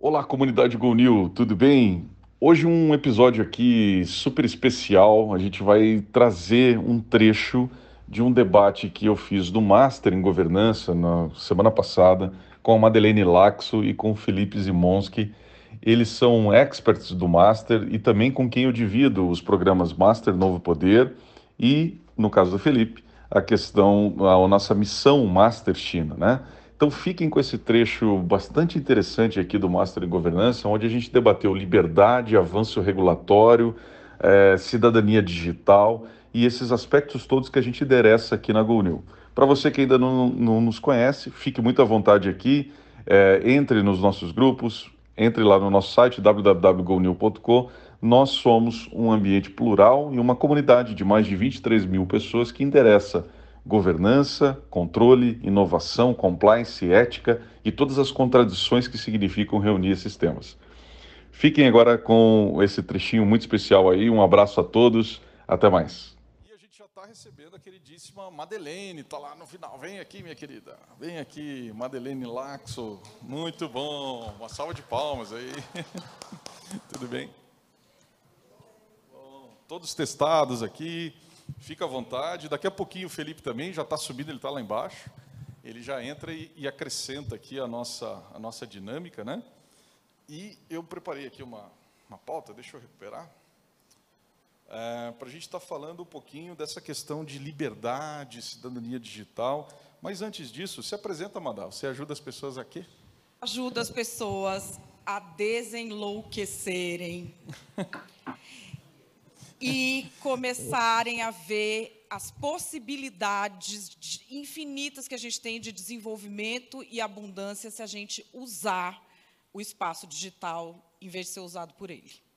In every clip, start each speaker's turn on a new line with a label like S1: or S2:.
S1: Olá, comunidade GoNew, tudo bem? Hoje um episódio aqui super especial. A gente vai trazer um trecho de um debate que eu fiz do Master em Governança na semana passada com a Madeleine Laxo e com o Felipe Zimonski. Eles são experts do Master e também com quem eu divido os programas Master Novo Poder e, no caso do Felipe, a questão, a nossa missão Master China, né? Então fiquem com esse trecho bastante interessante aqui do Master em Governança, onde a gente debateu liberdade, avanço regulatório, eh, cidadania digital e esses aspectos todos que a gente endereça aqui na GoNew. Para você que ainda não, não, nos conhece, fique muito à vontade aqui, eh, entre nos nossos grupos, entre lá no nosso site www.gonew.com. Nós somos um ambiente plural e uma comunidade de mais de 23 mil pessoas que interessa governança, controle, inovação, compliance, ética e todas as contradições que significam reunir esses temas. Fiquem agora com esse trechinho muito especial aí. Um abraço a todos. Até mais.
S2: E a gente já está recebendo a queridíssima Madeleine, está lá no final. Vem aqui, minha querida. Vem aqui, Madeleine Laxo. Muito bom. Uma salva de palmas aí. Tudo bem? Bom, todos testados aqui. Fica à vontade. Daqui a pouquinho o Felipe também já está subindo, ele está lá embaixo. Ele já entra e, e, acrescenta aqui a nossa, a nossa dinâmica, né? E eu preparei aqui uma, uma pauta, deixa eu recuperar. É, Para a gente estar tá falando um pouquinho dessa questão de liberdade, cidadania digital. Mas antes disso, se apresenta, Madal. Você ajuda as pessoas a quê?
S3: Ajuda as pessoas a desenlouquecerem. e começarem a ver as possibilidades infinitas que a gente tem de desenvolvimento e abundância se a gente usar o espaço digital em vez de ser usado por ele.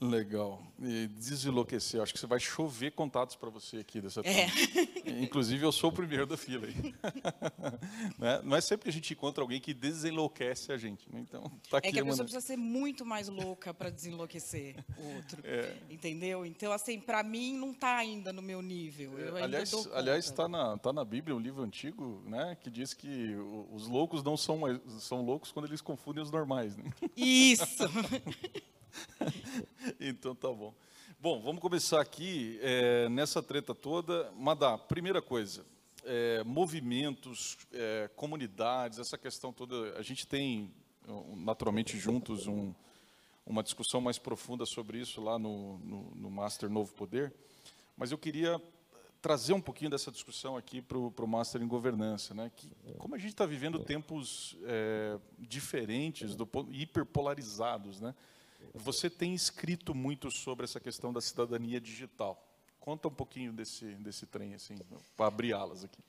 S2: Legal. E desenlouquecer, acho que você vai chover contatos para você aqui dessa é. Inclusive, eu sou o primeiro da fila aí. não, é, não, é, sempre que a gente encontra alguém que desenlouquece a gente. Né? Então,
S3: tá aqui, é que a pessoa precisa ser muito mais louca para desenlouquecer o outro. É. Entendeu? Então, assim, para mim, não está ainda no meu nível.
S2: É, aliás, aliás, está na, tá na Bíblia, um livro antigo, né, que diz que os loucos não são, são loucos quando eles confundem os normais. Né?
S3: Isso!
S2: então tá bom. Bom, vamos começar aqui é, nessa treta toda. Madá, primeira coisa, é, movimentos, é, comunidades, essa questão toda. A gente tem, naturalmente, juntos um, uma discussão mais profunda sobre isso lá no, no, no, Master Novo Poder, mas eu queria trazer um pouquinho dessa discussão aqui para o Master em Governança. Né? Que, como a gente está vivendo tempos é, diferentes, do, hiperpolarizados, né? Você tem escrito muito sobre essa questão da cidadania digital. Conta um pouquinho desse, desse trem, assim, para abrir alas aqui.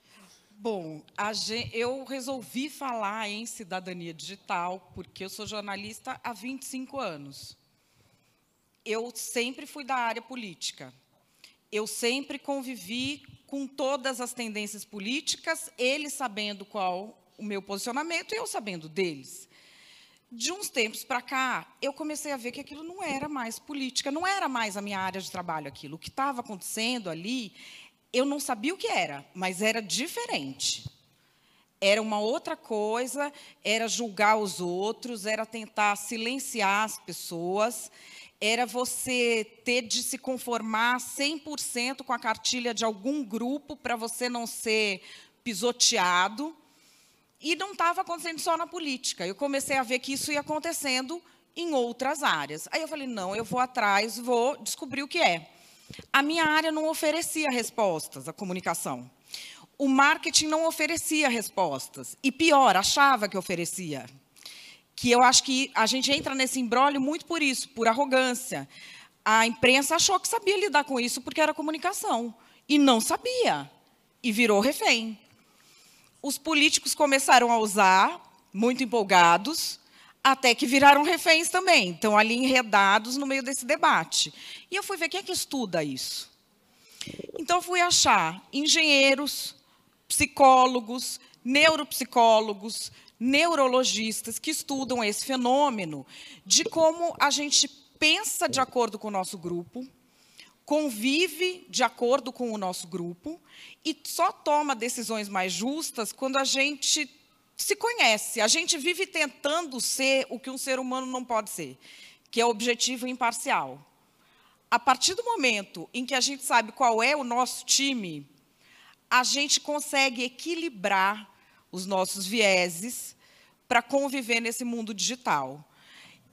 S3: Bom, gente, eu resolvi falar em cidadania digital porque eu sou jornalista há 25 anos. Eu sempre fui da área política. Eu sempre convivi com todas as tendências políticas, eles sabendo qual o meu posicionamento e eu sabendo deles de uns tempos para cá, eu comecei a ver que aquilo não era mais política, não era mais a minha área de trabalho aquilo. O que estava acontecendo ali, eu não sabia o que era, mas era diferente. Era uma outra coisa, era julgar os outros, era tentar silenciar as pessoas, era você ter de se conformar 100% com a cartilha de algum grupo para você não ser pisoteado. E não estava acontecendo só na política. Eu comecei a ver que isso ia acontecendo em outras áreas. Aí eu falei, não, eu vou atrás, vou descobrir o que é. A minha área não oferecia respostas, a comunicação. O marketing não oferecia respostas. E pior, achava que oferecia. Que eu acho que a gente entra nesse embrólio muito por isso, por arrogância. A imprensa achou que sabia lidar com isso porque era comunicação. E não sabia. E virou refém os políticos começaram a usar, muito empolgados, até que viraram reféns também. Estão ali enredados no meio desse debate. E eu fui ver quem é que estuda isso. Então, fui achar engenheiros, psicólogos, neuropsicólogos, neurologistas que estudam esse fenômeno de como a gente pensa de acordo com o nosso grupo, convive de acordo com o nosso grupo e só toma decisões mais justas quando a gente se conhece. A gente vive tentando ser o que um ser humano não pode ser, que é objetivo e imparcial. A partir do momento em que a gente sabe qual é o nosso time, a gente consegue equilibrar os nossos vieses para conviver nesse mundo digital.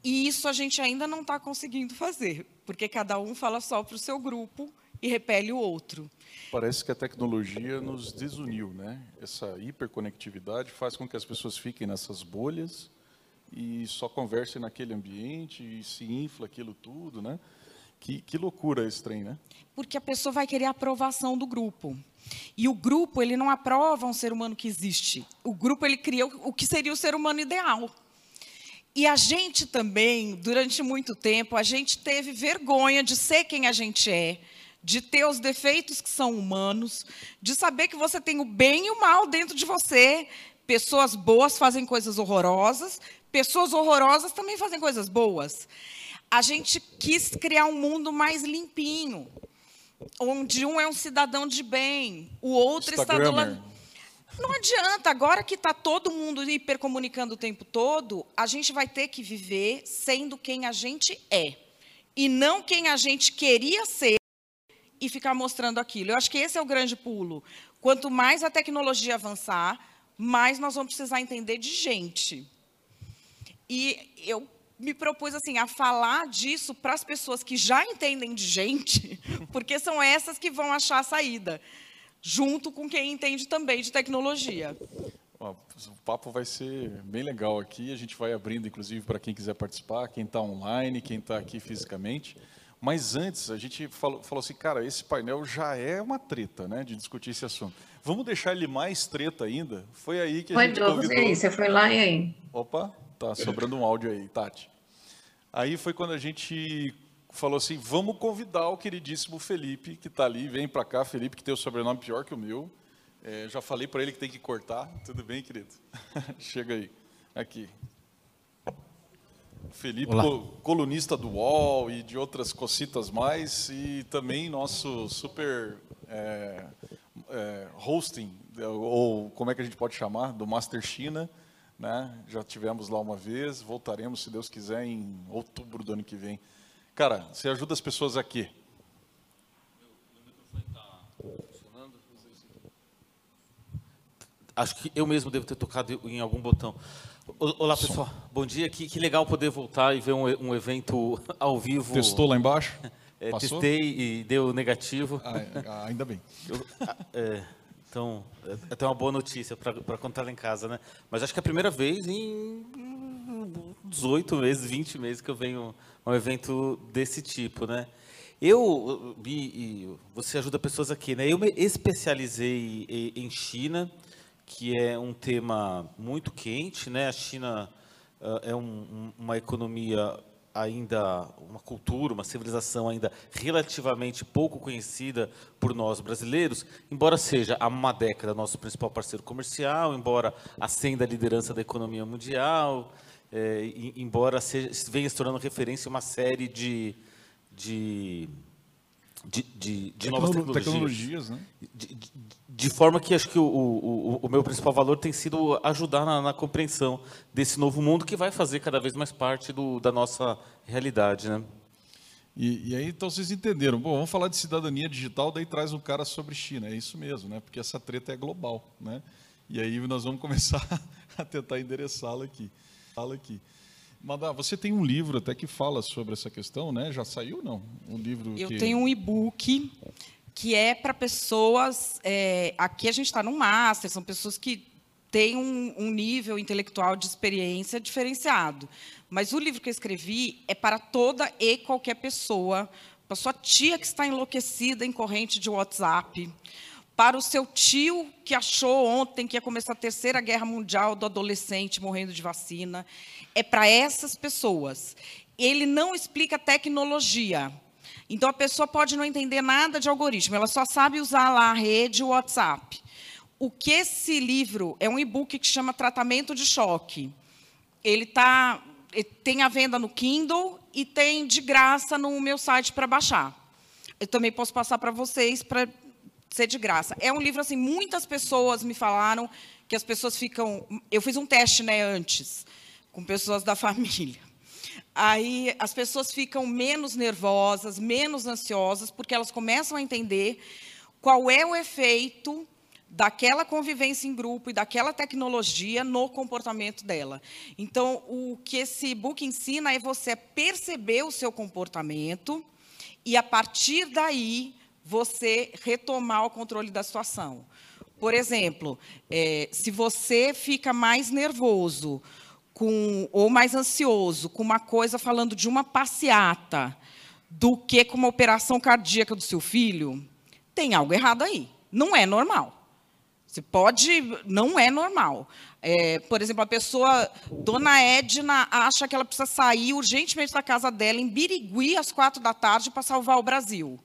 S3: E isso a gente ainda não está conseguindo fazer, porque cada um fala só para o seu grupo e repele o outro.
S2: Parece que a tecnologia nos desuniu, né? Essa hiperconectividade faz com que as pessoas fiquem nessas bolhas e só conversem naquele ambiente e se infla aquilo tudo, né? Que, que loucura esse trem, né?
S3: Porque a pessoa vai querer a aprovação do grupo. E o grupo, ele não aprova um ser humano que existe. O grupo, ele cria o que seria o ser humano ideal. E a gente também, durante muito tempo, a gente teve vergonha de ser quem a gente é, de ter os defeitos que são humanos, de saber que você tem o bem e o mal dentro de você. Pessoas boas fazem coisas horrorosas, pessoas horrorosas também fazem coisas boas a gente quis criar um mundo mais limpinho, onde um é um cidadão de bem, o outro está do lado. Não adianta, agora que está todo mundo hipercomunicando o tempo todo, a gente vai ter que viver sendo quem a gente é. E não quem a gente queria ser e ficar mostrando aquilo. Eu acho que esse é o grande pulo. Quanto mais a tecnologia avançar, mais nós vamos precisar entender de gente. E eu me propus assim a falar disso para as pessoas que já entendem de gente, porque são essas que vão achar a saída, junto com quem entende também de tecnologia.
S2: O papo vai ser bem legal aqui. A gente vai abrindo, inclusive, para quem quiser participar, quem está online, quem está aqui fisicamente. Mas antes, a gente falou, falou, assim, cara, esse painel já é uma treta, né, de discutir esse assunto. Vamos deixar ele mais treta ainda? Foi aí que a
S4: foi
S2: gente
S4: convidou... Foi, aí, você foi lá e aí?
S2: Opa, tá sobrando um áudio aí, Tati. Aí foi quando a gente falou assim, vamos convidar o queridíssimo Felipe, que está ali, vem para cá, Felipe, que tem o sobrenome pior que o meu. É, já falei para ele que tem que cortar. Tudo bem, querido? Chega aí. Aqui. Felipe, co colunista do UOL e de outras cocitas mais, e também nosso super é, é, hosting, ou como é que a gente pode chamar, do Master China. Né? Já tivemos lá uma vez, voltaremos, se Deus quiser, em outubro do ano que vem. Cara, você ajuda as pessoas aqui.
S5: Acho que eu mesmo devo ter tocado em algum botão. Olá, pessoal. Bom dia. Que, que legal poder voltar e ver um, um evento ao vivo.
S2: Testou lá embaixo?
S5: É, testei e deu negativo.
S2: Ah, ainda bem.
S5: Eu, é, então, é até uma boa notícia para contar lá em casa, né? Mas acho que é a primeira vez em 18 meses, 20 meses que eu venho um evento desse tipo, né? Eu, e você ajuda pessoas aqui, né? Eu me especializei em China, que é um tema muito quente, né? A China uh, é um, uma economia ainda uma cultura, uma civilização ainda relativamente pouco conhecida por nós brasileiros, embora seja há uma década nosso principal parceiro comercial, embora ascenda a liderança da economia mundial, é, embora seja, venha se tornando referência uma série de, de de, de, de novas tecnologias. tecnologias né? de, de, de, forma que acho que o, o, o, meu principal valor tem sido ajudar na, na, compreensão desse novo mundo que vai fazer cada vez mais parte do, da nossa realidade. Né?
S2: E, e, aí, então, vocês entenderam. Bom, vamos falar de cidadania digital, daí traz um cara sobre China. É isso mesmo, né? porque essa treta é global. Né? E aí nós vamos começar a tentar endereçá-la aqui. Fala aqui. Madá, você tem um livro até que fala sobre essa questão, né? Já saiu ou não? Um livro
S3: Eu
S2: que...
S3: tenho um e-book que é para pessoas. É, aqui a gente está no master, são pessoas que têm um, um, nível intelectual de experiência diferenciado. Mas o livro que eu escrevi é para toda e qualquer pessoa, para sua tia que está enlouquecida em corrente de WhatsApp, para o seu tio que achou ontem que ia começar a terceira guerra mundial do adolescente morrendo de vacina é para essas pessoas. Ele não explica tecnologia. Então a pessoa pode não entender nada de algoritmo, ela só sabe usar lá a rede, o WhatsApp. O que esse livro é um e-book que chama Tratamento de Choque. Ele tá tem a venda no Kindle e tem de graça no meu site para baixar. Eu também posso passar para vocês para ser de graça. É um livro assim, muitas pessoas me falaram que as pessoas ficam, eu fiz um teste, né, antes, com pessoas da família. Aí as pessoas ficam menos nervosas, menos ansiosas, porque elas começam a entender qual é o efeito daquela convivência em grupo e daquela tecnologia no comportamento dela. Então, o que esse book ensina é você perceber o seu comportamento e, a partir daí, você retomar o controle da situação. Por exemplo, é, se você fica mais nervoso com, ou mais ansioso com uma coisa falando de uma passeata do que com uma operação cardíaca do seu filho, tem algo errado aí. Não é normal. Você pode, não é normal. É, por exemplo, a pessoa, Dona Edna, acha que ela precisa sair urgentemente da casa dela em Birigui às quatro da tarde para salvar o Brasil.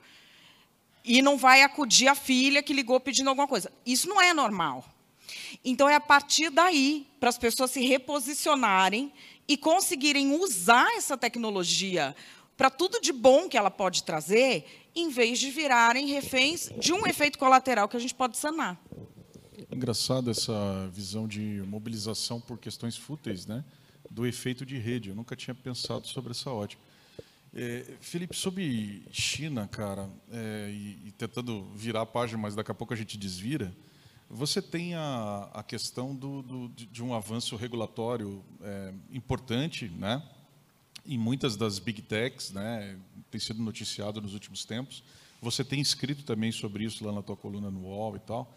S3: E não vai acudir a filha que ligou pedindo alguma coisa. Isso não é normal. Então, é a partir daí, para as pessoas se reposicionarem e conseguirem usar essa tecnologia para tudo de bom que ela pode trazer, em vez de virarem reféns de um efeito colateral que a gente pode sanar.
S2: Engraçado essa visão de mobilização por questões fúteis, né? Do efeito de rede. Eu nunca tinha pensado sobre essa ótica. É, Felipe, sobre China, cara, é, e, e, tentando virar a página, mas daqui a pouco a gente desvira, você tem a, a questão do, do, de um avanço regulatório é, importante, né? Em muitas das big techs, né? Tem sido noticiado nos últimos tempos. Você tem escrito também sobre isso lá na tua coluna no UOL e tal.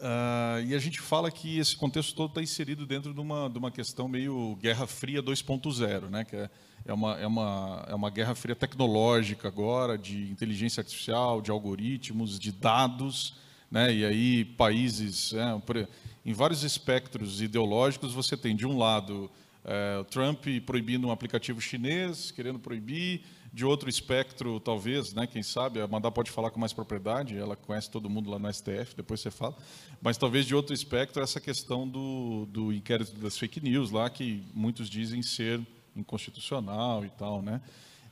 S2: Uh, e a gente fala que esse contexto todo está inserido dentro de uma, de uma questão meio Guerra Fria 2.0, né? que é, é, uma, é, uma, é uma guerra fria tecnológica agora, de inteligência artificial, de algoritmos, de dados, né? e aí países, é, por, em vários espectros ideológicos, você tem, de um lado, é, Trump proibindo um aplicativo chinês, querendo proibir, de outro espectro, talvez, né, quem sabe, a Amanda pode falar com mais propriedade, ela conhece todo mundo lá no STF, depois você fala, mas talvez de outro espectro essa questão do, do inquérito das fake news lá, que muitos dizem ser inconstitucional e tal, né,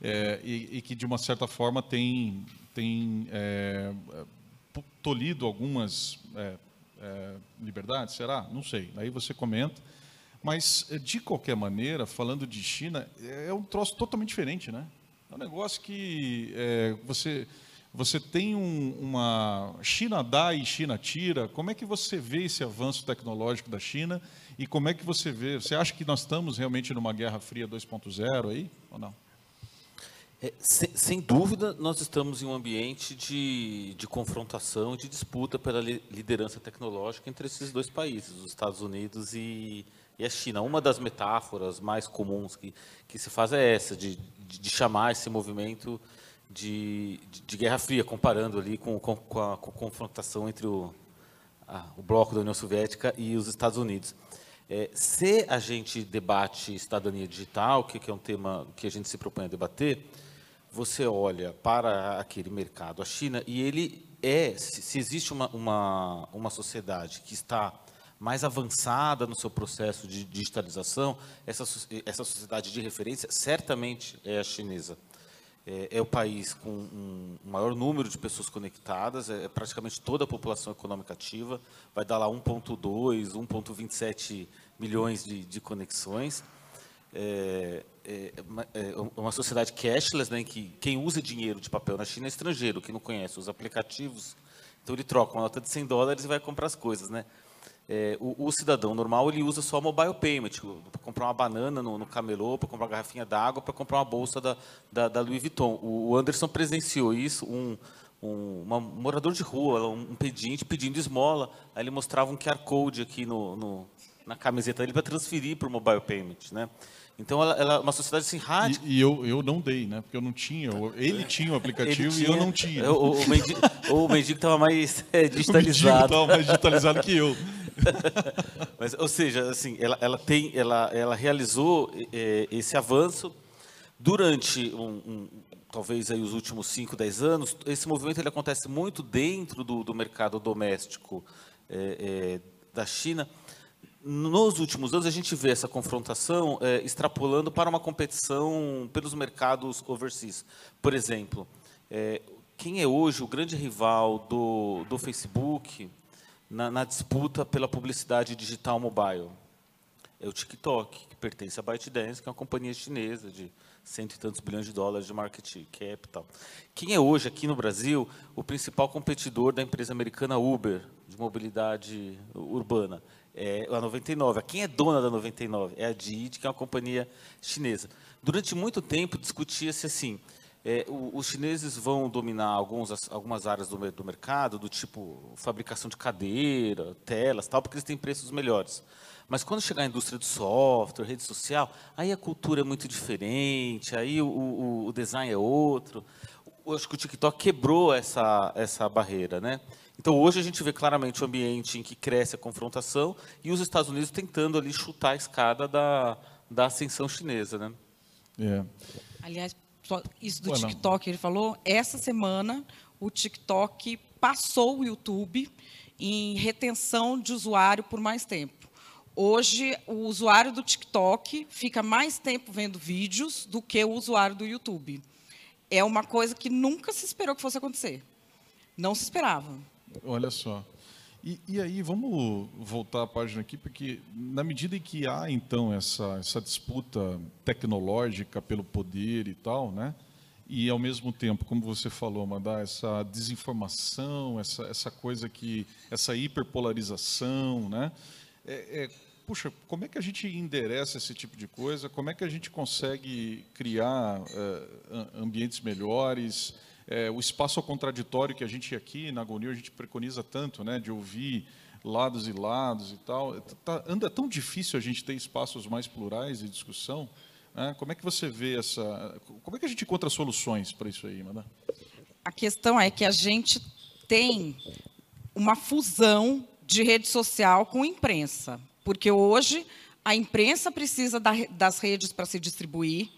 S2: é, e, e, que de uma certa forma tem, tem é, tolhido algumas é, é liberdades, será? Não sei, aí você comenta, mas de qualquer maneira, falando de China, é um troço totalmente diferente, né? É um negócio que é, você, você tem um, uma. China dá e China tira. Como é que você vê esse avanço tecnológico da China e como é que você vê? Você acha que nós estamos realmente numa Guerra Fria 2.0 aí ou não?
S5: É, sem, sem, dúvida, nós estamos em um ambiente de, de confrontação e de disputa pela liderança tecnológica entre esses dois países, os Estados Unidos e, e a China. Uma das metáforas mais comuns que, que se faz é essa, de, de, de chamar esse movimento de, de, de, Guerra Fria, comparando ali com, com, com, a, com a, confrontação entre o, a, o bloco da União Soviética e os Estados Unidos. É, se a gente debate cidadania digital, que, que é um tema que a gente se propõe a debater, você olha para aquele mercado, a China, e ele é, se, se existe uma, uma, uma sociedade que está mais avançada no seu processo de digitalização, essa, essa sociedade de referência certamente é a chinesa. É, é o país com um maior número de pessoas conectadas, é, é praticamente toda a população econômica ativa, vai dar lá 1,2, 1,27 milhões de, de conexões. É, é, é, uma sociedade cashless, né, em que quem usa dinheiro de papel na China é estrangeiro, quem não conhece os aplicativos, então ele troca uma nota de 100 dólares e vai comprar as coisas, né? É, o, o, cidadão normal ele usa só mobile payment, tipo, para comprar uma banana no, no camelô, para comprar uma garrafinha d'água, para comprar uma bolsa da, da, da, Louis Vuitton. O, o Anderson presenciou isso, um, um, uma, um morador de rua, um, pedinte pedindo esmola, aí ele mostrava um QR Code aqui no, no na camiseta dele para transferir para o mobile payment, né? Então, ela, ela é uma sociedade assim, rádio.
S2: E, e, eu, eu não dei, né? Porque eu não tinha. Ele tinha o aplicativo tinha, e eu não tinha.
S5: O, o mendigo estava mais é, digitalizado.
S2: estava mais digitalizado que eu.
S5: Mas, ou seja, assim, ela, ela, tem, ela, ela realizou é, esse avanço durante um, um, talvez aí os últimos 5, 10 anos. Esse movimento ele acontece muito dentro do, do mercado doméstico é, da China nos últimos anos, a gente vê essa confrontação é, extrapolando para uma competição pelos mercados overseas. Por exemplo, é, quem é hoje o grande rival do, do Facebook na, na disputa pela publicidade digital mobile? É o TikTok, que pertence à ByteDance, que é uma companhia chinesa de cento e tantos bilhões de dólares de market cap e tal. Quem é hoje, aqui no Brasil, o principal competidor da empresa americana Uber, de mobilidade urbana? É a 99. Quem é dona da 99? É a Didi, que é uma companhia chinesa. Durante muito tempo, discutia-se assim, é, o, os chineses vão dominar alguns, algumas áreas do, do, mercado, do tipo fabricação de cadeira, telas, tal, porque eles têm preços melhores. Mas quando chegar a indústria do software, rede social, aí a cultura é muito diferente, aí o, o, o design é outro. Eu acho que o TikTok quebrou essa, essa barreira, né? Então hoje a gente vê claramente o um ambiente em que cresce a confrontação e os Estados Unidos tentando ali chutar a escada da, da ascensão chinesa, né?
S3: É. Aliás, isso do TikTok, ele falou, essa semana o TikTok passou o YouTube em retenção de usuário por mais tempo. Hoje, o usuário do TikTok fica mais tempo vendo vídeos do que o usuário do YouTube. É uma coisa que nunca se esperou que fosse acontecer. Não se esperava.
S2: Olha só. E, e, aí, vamos voltar a página aqui, porque na medida em que há, então, essa, essa disputa tecnológica pelo poder e tal, né? e, ao mesmo tempo, como você falou, Mandar, essa desinformação, essa, essa coisa que, essa hiperpolarização, né? É, é, puxa, como é que a gente endereça esse tipo de coisa? Como é que a gente consegue criar é, ambientes melhores? É, o espaço contraditório que a gente aqui na Agonia a gente preconiza tanto, né, de ouvir lados e lados e tal. Tá, anda tão difícil a gente ter espaços mais plurais de discussão. Né? Como é que você vê essa? Como é que a gente encontra soluções para isso aí, Madá?
S3: A questão é que a gente tem uma fusão de rede social com imprensa, porque hoje a imprensa precisa das redes para se distribuir,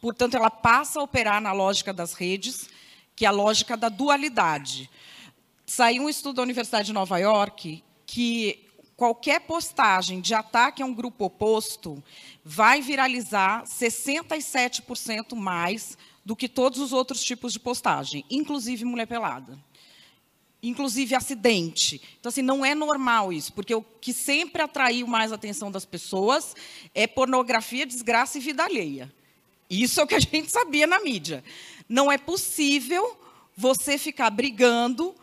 S3: portanto, ela passa a operar na lógica das redes que é a lógica da dualidade. Saiu um estudo da Universidade de Nova York que qualquer postagem de ataque a um grupo oposto vai viralizar 67% mais do que todos os outros tipos de postagem, inclusive mulher pelada. Inclusive acidente. Então, assim, não é normal isso, porque o que sempre atraiu mais a atenção das pessoas é pornografia, desgraça e vida alheia. Isso é o que a gente sabia na mídia. Não é possível você ficar brigando,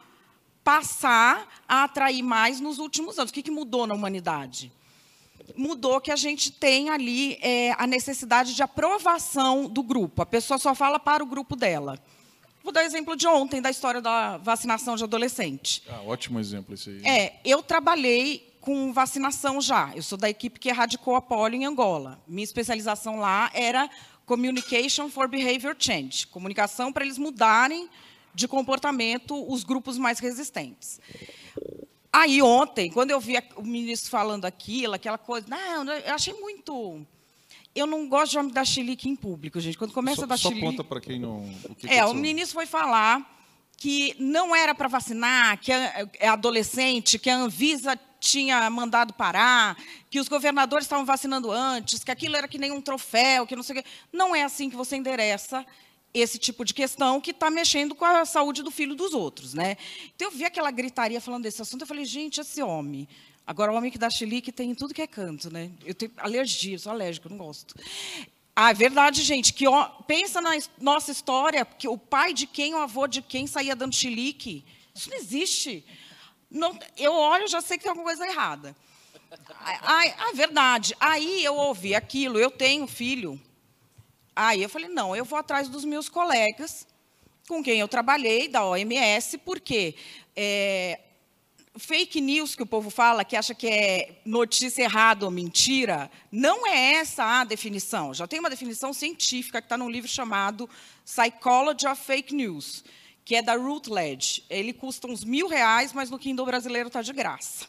S3: passar a atrair mais nos últimos anos. O que, que mudou na humanidade? Mudou que a gente tem ali é, a necessidade de aprovação do grupo. A pessoa só fala para o grupo dela. Vou dar exemplo de ontem, da história da vacinação de adolescente.
S2: Ah, ótimo exemplo esse aí.
S3: É, eu trabalhei com vacinação já. Eu sou da equipe que erradicou a polio em Angola. Minha especialização lá era Communication for Behavior Change, comunicação para eles mudarem de comportamento os grupos mais resistentes. Aí ontem, quando eu vi o ministro falando aquilo, aquela coisa, não, eu achei muito eu não gosto de dar chilique em público, gente. Quando começa
S2: só,
S3: a dar
S2: só conta para quem não.
S3: Que é, o ministro foi falar que não era para vacinar, que é, adolescente, que a Anvisa tinha mandado parar, que os governadores estavam vacinando antes, que aquilo era que nem um troféu, que não sei o quê. Não é assim que você endereça esse tipo de questão que está mexendo com a saúde do filho dos outros. Né? Então, eu vi aquela gritaria falando desse assunto, eu falei, gente, esse homem... Agora, o homem que dá chilique tem tudo que é canto, né? Eu tenho alergia, sou alérgica, eu não gosto. Ah, é verdade, gente, que ó, pensa na nossa história, que o pai de quem, o avô de quem saía dando chilique. Isso não existe. Não, eu olho, já sei que tem alguma coisa errada. A, a, verdade. Aí eu ouvi aquilo, eu tenho filho. Aí eu falei, não, eu vou atrás dos meus colegas com quem eu trabalhei, da OMS, porque é, fake news que o povo fala, que acha que é notícia errada ou mentira, não é essa a definição. Já tem uma definição científica que está num livro chamado Psychology of Fake News que é da Routledge. Ele custa uns mil reais, mas no Kindle brasileiro está de graça.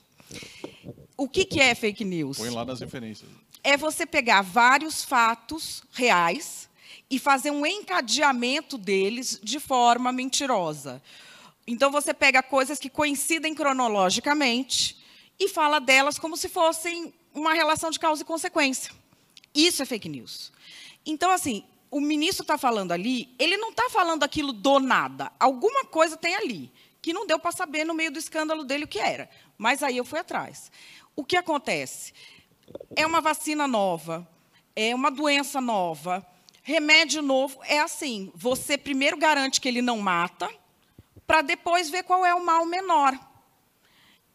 S3: O que, que é fake news?
S2: Põe lá nas referências.
S3: É você pegar vários fatos reais e fazer um encadeamento deles de forma mentirosa. Então, você pega coisas que coincidem cronologicamente e fala delas como se fossem uma relação de causa e consequência. Isso é fake news. Então, assim, o ministro está falando ali, ele não está falando aquilo do nada. Alguma coisa tem ali, que não deu para saber no meio do escândalo dele o que era. Mas aí eu fui atrás. O que acontece? É uma vacina nova, é uma doença nova, remédio novo. É assim: você primeiro garante que ele não mata, para depois ver qual é o mal menor.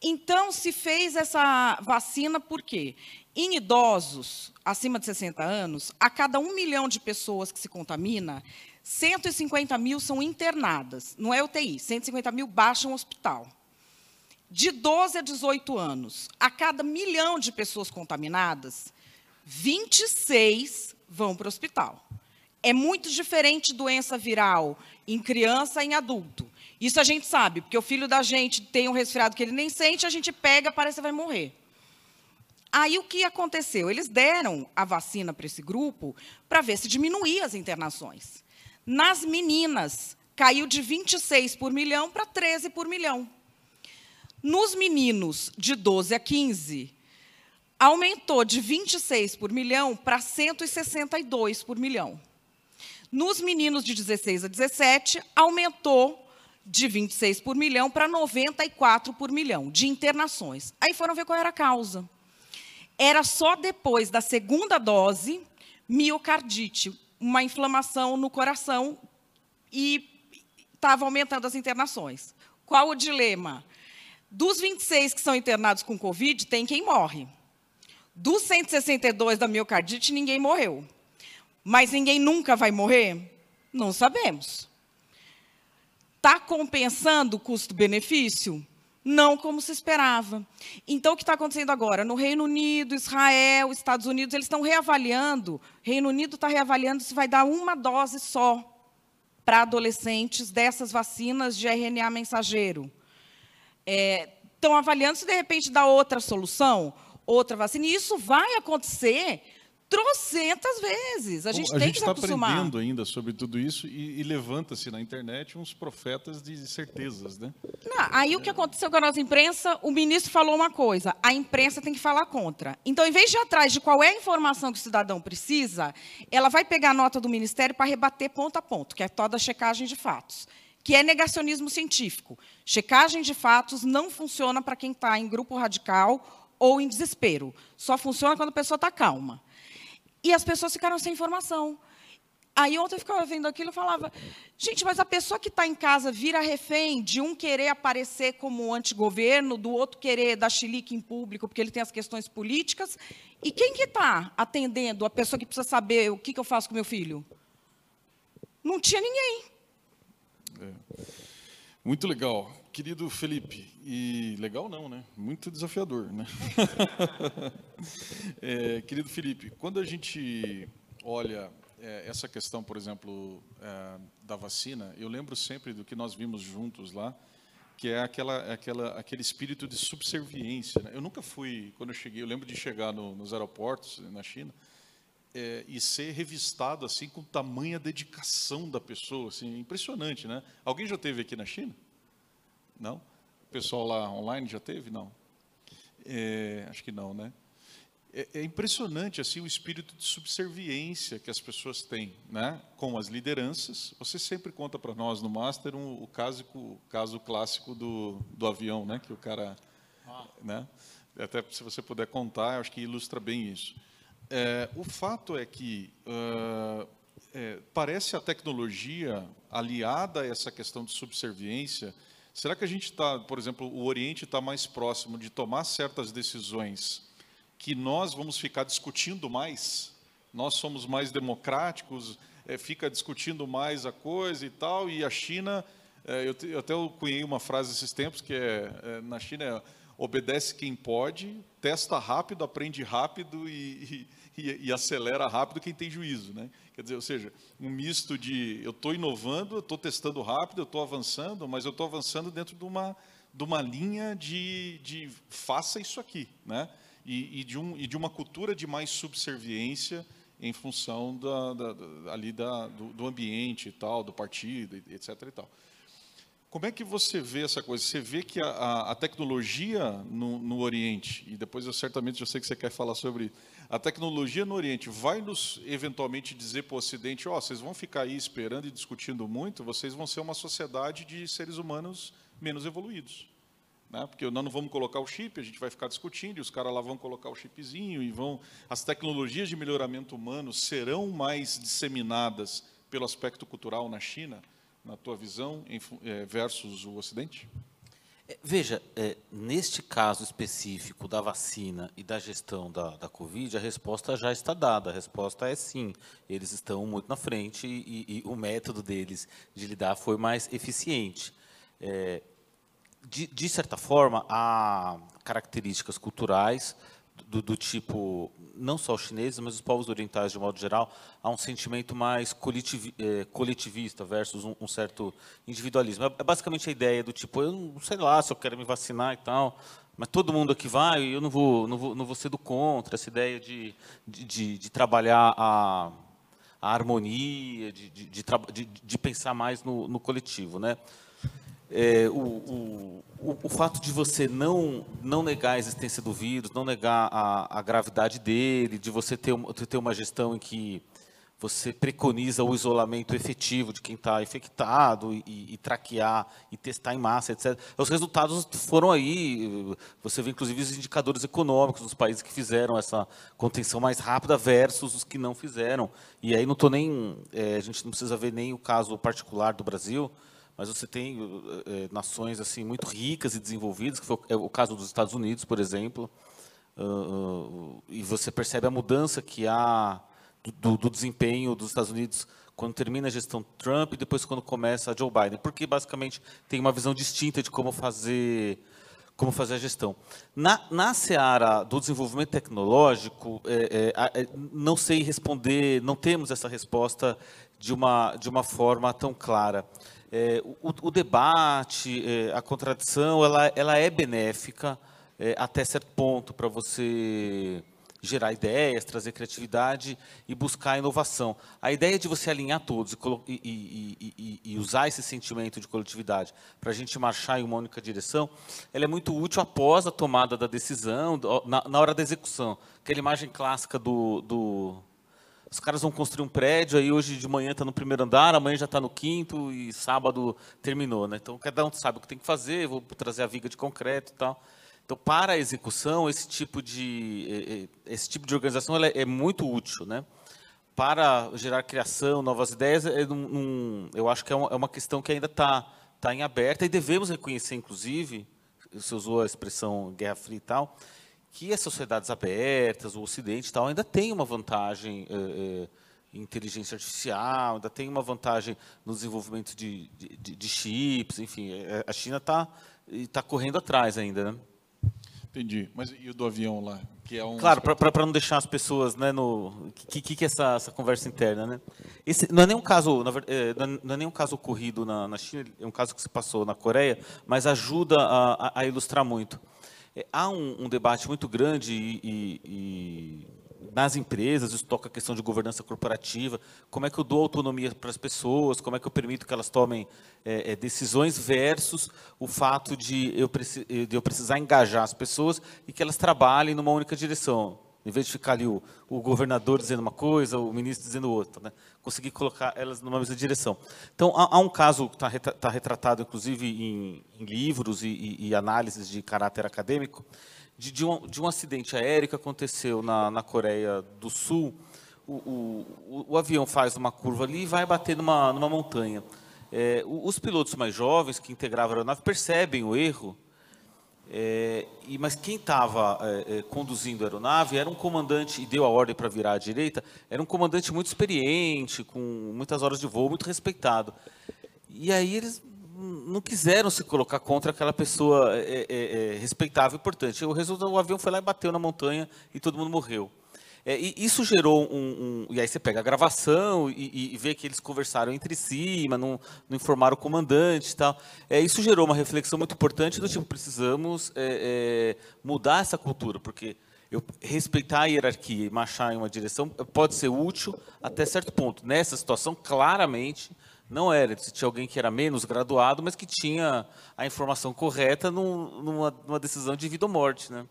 S3: Então, se fez essa vacina por quê? Em idosos acima de 60 anos, a cada um milhão de pessoas que se contamina, 150 mil são internadas. Não é UTI, 150 mil baixam o hospital. De 12 a 18 anos, a cada milhão de pessoas contaminadas, 26 vão para o hospital. É muito diferente doença viral em criança e em adulto. Isso a gente sabe, porque o filho da gente tem um resfriado que ele nem sente, a gente pega, parece que vai morrer. Aí o que aconteceu? Eles deram a vacina para esse grupo para ver se diminuía as internações. Nas meninas, caiu de 26 por milhão para 13 por milhão. Nos meninos de 12 a 15, aumentou de 26 por milhão para 162 por milhão. Nos meninos de 16 a 17, aumentou de 26 por milhão para 94 por milhão de internações. Aí foram ver qual era a causa era só depois da segunda dose miocardite, uma inflamação no coração e estava aumentando as internações. Qual o dilema? Dos 26 que são internados com Covid, tem quem morre. Dos 162 da miocardite, ninguém morreu. Mas ninguém nunca vai morrer? Não sabemos. Está compensando o custo-benefício? não como se esperava. Então, o que está acontecendo agora? No Reino Unido, Israel, Estados Unidos, eles estão reavaliando. Reino Unido está reavaliando se vai dar uma dose só para adolescentes dessas vacinas de RNA mensageiro. É, estão avaliando se, de repente, dá outra solução, outra vacina. E isso vai acontecer trocentas vezes. A gente
S2: a
S3: tem
S2: gente
S3: que se
S2: está
S3: acostumar.
S2: aprendendo ainda sobre tudo isso e, e levanta-se na internet uns profetas de certezas, né?
S3: Não, aí o que aconteceu com a nossa imprensa, o ministro falou uma coisa, a imprensa tem que falar contra. Então, em vez de ir atrás de qual é a informação que o cidadão precisa, ela vai pegar a nota do ministério para rebater ponto a ponto, que é toda a checagem de fatos, que é negacionismo científico. Checagem de fatos não funciona para quem está em grupo radical ou em desespero. Só funciona quando a pessoa está calma. E as pessoas ficaram sem informação. Aí ontem eu ficava vendo aquilo e falava, gente, mas a pessoa que está em casa vira refém de um querer aparecer como antigoverno, do outro querer dar chilique em público, porque ele tem as questões políticas. E quem que está atendendo a pessoa que precisa saber o que, que eu faço com meu filho? Não tinha ninguém.
S2: É. Muito legal. Querido Felipe, e legal não, né? Muito desafiador, né? é, querido Felipe, quando a gente olha é, essa questão, por exemplo, é, da vacina, eu lembro sempre do que nós vimos juntos lá, que é aquela, aquela, aquele espírito de subserviência. Né? Eu nunca fui, quando eu cheguei, eu lembro de chegar no, nos aeroportos na China é, e ser revistado assim com tamanha dedicação da pessoa, assim, impressionante, né? Alguém já teve aqui na China? Não? Pessoal lá online já teve? Não. É, acho que não, né? É, é, impressionante assim o espírito de subserviência que as pessoas têm, né? Com as lideranças. Você sempre conta para nós no master um, o caso, o caso clássico do, do avião, né? Que o cara, ah. né? Até se você puder contar, acho que ilustra bem isso. É, o fato é que uh, parece a tecnologia aliada a essa questão de subserviência. Será que a gente está, por exemplo, o Oriente está mais próximo de tomar certas decisões que nós vamos ficar discutindo mais? Nós somos mais democráticos, é, fica discutindo mais a coisa e tal, e a China, é, eu, eu, até cunhei uma frase esses tempos que é, é na China é, obedece quem pode, testa rápido, aprende rápido e, e, e, acelera rápido quem tem juízo. Né? Quer dizer, ou seja, um misto de eu estou inovando, eu estou testando rápido, eu estou avançando, mas eu estou avançando dentro de uma, de uma linha de, de faça isso aqui. Né? E, e, de um, e de uma cultura de mais subserviência em função da, da, da ali da, do, do, ambiente e tal, do partido, etc. E tal. Como é que você vê essa coisa? Você vê que a, a, tecnologia no, no, Oriente, e depois eu certamente eu sei que você quer falar sobre a tecnologia no Oriente vai nos eventualmente dizer para o Ocidente, ó, oh, vocês vão ficar aí esperando e discutindo muito, vocês vão ser uma sociedade de seres humanos menos evoluídos. Né? Porque nós não vamos colocar o chip, a gente vai ficar discutindo, e os caras lá vão colocar o chipzinho, e vão. As tecnologias de melhoramento humano serão mais disseminadas pelo aspecto cultural na China? Na tua visão, é, versus o Ocidente?
S5: É, veja, é, neste caso específico da vacina e da gestão da, da Covid, a resposta já está dada. A resposta é sim. Eles estão muito na frente e, e o método deles de lidar foi mais eficiente. É, de, de certa forma, há características culturais do, do, tipo, não só os chineses, mas os povos orientais de modo geral, há um sentimento mais é, coletivista versus um, um, certo individualismo. É, é basicamente a ideia do tipo, eu não sei lá se eu quero me vacinar e tal, mas todo mundo aqui vai, eu não vou, não vou, não vou ser do contra, essa ideia de, de, de, de trabalhar a, a harmonia, de, de, de, de, pensar mais no, no coletivo, né? É, o, o, o, o, fato de você não, não negar a existência do vírus, não negar a, a gravidade dele, de você ter, ter uma gestão em que você preconiza o isolamento efetivo de quem está infectado e, e, traquear e testar em massa, etc. Os resultados foram aí. Você vê, inclusive, os indicadores econômicos dos países que fizeram essa contenção mais rápida versus os que não fizeram. E aí não estou nem. É, a gente não precisa ver nem o caso particular do Brasil mas você tem é, nações assim muito ricas e desenvolvidas, que foi é o caso dos Estados Unidos, por exemplo, uh, e você percebe a mudança que há do, do, desempenho dos Estados Unidos quando termina a gestão Trump e depois quando começa a Joe Biden, porque basicamente tem uma visão distinta de como fazer como fazer a gestão. Na, na seara do desenvolvimento tecnológico, é, é, não sei responder, não temos essa resposta de uma, de uma forma tão clara é, o, o, debate, é, a contradição, ela, ela é benéfica é, até certo ponto para você gerar ideias, trazer criatividade e buscar inovação. A ideia de você alinhar todos e, e, e, e usar esse sentimento de coletividade para a gente marchar em uma única direção, ela é muito útil após a tomada da decisão, na, na hora da execução. Aquela imagem clássica do, do os caras vão construir um prédio, aí hoje de manhã está no primeiro andar, amanhã já está no quinto e sábado terminou. Né? Então, cada um sabe o que tem que fazer, vou trazer a viga de concreto e tal. Então, para a execução, esse tipo de, esse tipo de organização é, muito útil. Né? Para gerar criação, novas ideias, é um, eu acho que é uma, é questão que ainda está tá em aberta e devemos reconhecer, inclusive, você usou a expressão guerra fria e tal, que as sociedades abertas, o Ocidente e tal, ainda tem uma vantagem eh, eh, em inteligência artificial, ainda tem uma vantagem no desenvolvimento de, de, de chips, enfim, eh, a China está tá correndo atrás ainda, né?
S2: Entendi. Mas e o do avião lá? Que é um
S5: claro, para não deixar as pessoas né, no. que, que, que é essa, essa conversa interna? Né? Esse não é nenhum caso, na, não é nenhum caso ocorrido na, na China, é um caso que se passou na Coreia, mas ajuda a, a ilustrar muito. É, há um, um, debate muito grande e, e, e, nas empresas, isso toca a questão de governança corporativa, como é que eu dou autonomia para as pessoas, como é que eu permito que elas tomem é, é, decisões versus o fato de eu, de eu precisar engajar as pessoas e que elas trabalhem numa única direção. Em vez de ficar ali o, o governador dizendo uma coisa, o ministro dizendo outra, né? conseguir colocar elas numa mesma direção. Então, há, há um caso que está tá retratado, inclusive, em, em livros e, e, e, análises de caráter acadêmico, de, de, um, de um acidente aéreo que aconteceu na, na Coreia do Sul. O, o, o, avião faz uma curva ali e vai bater numa, numa montanha. É, os pilotos mais jovens que integravam a aeronave percebem o erro é, e, mas quem estava é, é, conduzindo a aeronave era um comandante, e deu a ordem para virar à direita, era um comandante muito experiente, com muitas horas de voo, muito respeitado. E aí eles não quiseram se colocar contra aquela pessoa é, é, é respeitável e importante. O resultado, o avião foi lá e bateu na montanha e todo mundo morreu. É, e isso gerou um, um, E aí você pega a gravação e, e, vê que eles conversaram entre si, mas não, não informaram o comandante e tal. É, isso gerou uma reflexão muito importante do tipo, precisamos é, é, mudar essa cultura, porque eu respeitar a hierarquia e marchar em uma direção pode ser útil até certo ponto. Nessa situação, claramente, Não era. Você tinha alguém que era menos graduado, mas que tinha a informação correta num, numa, numa decisão de vida ou morte, né?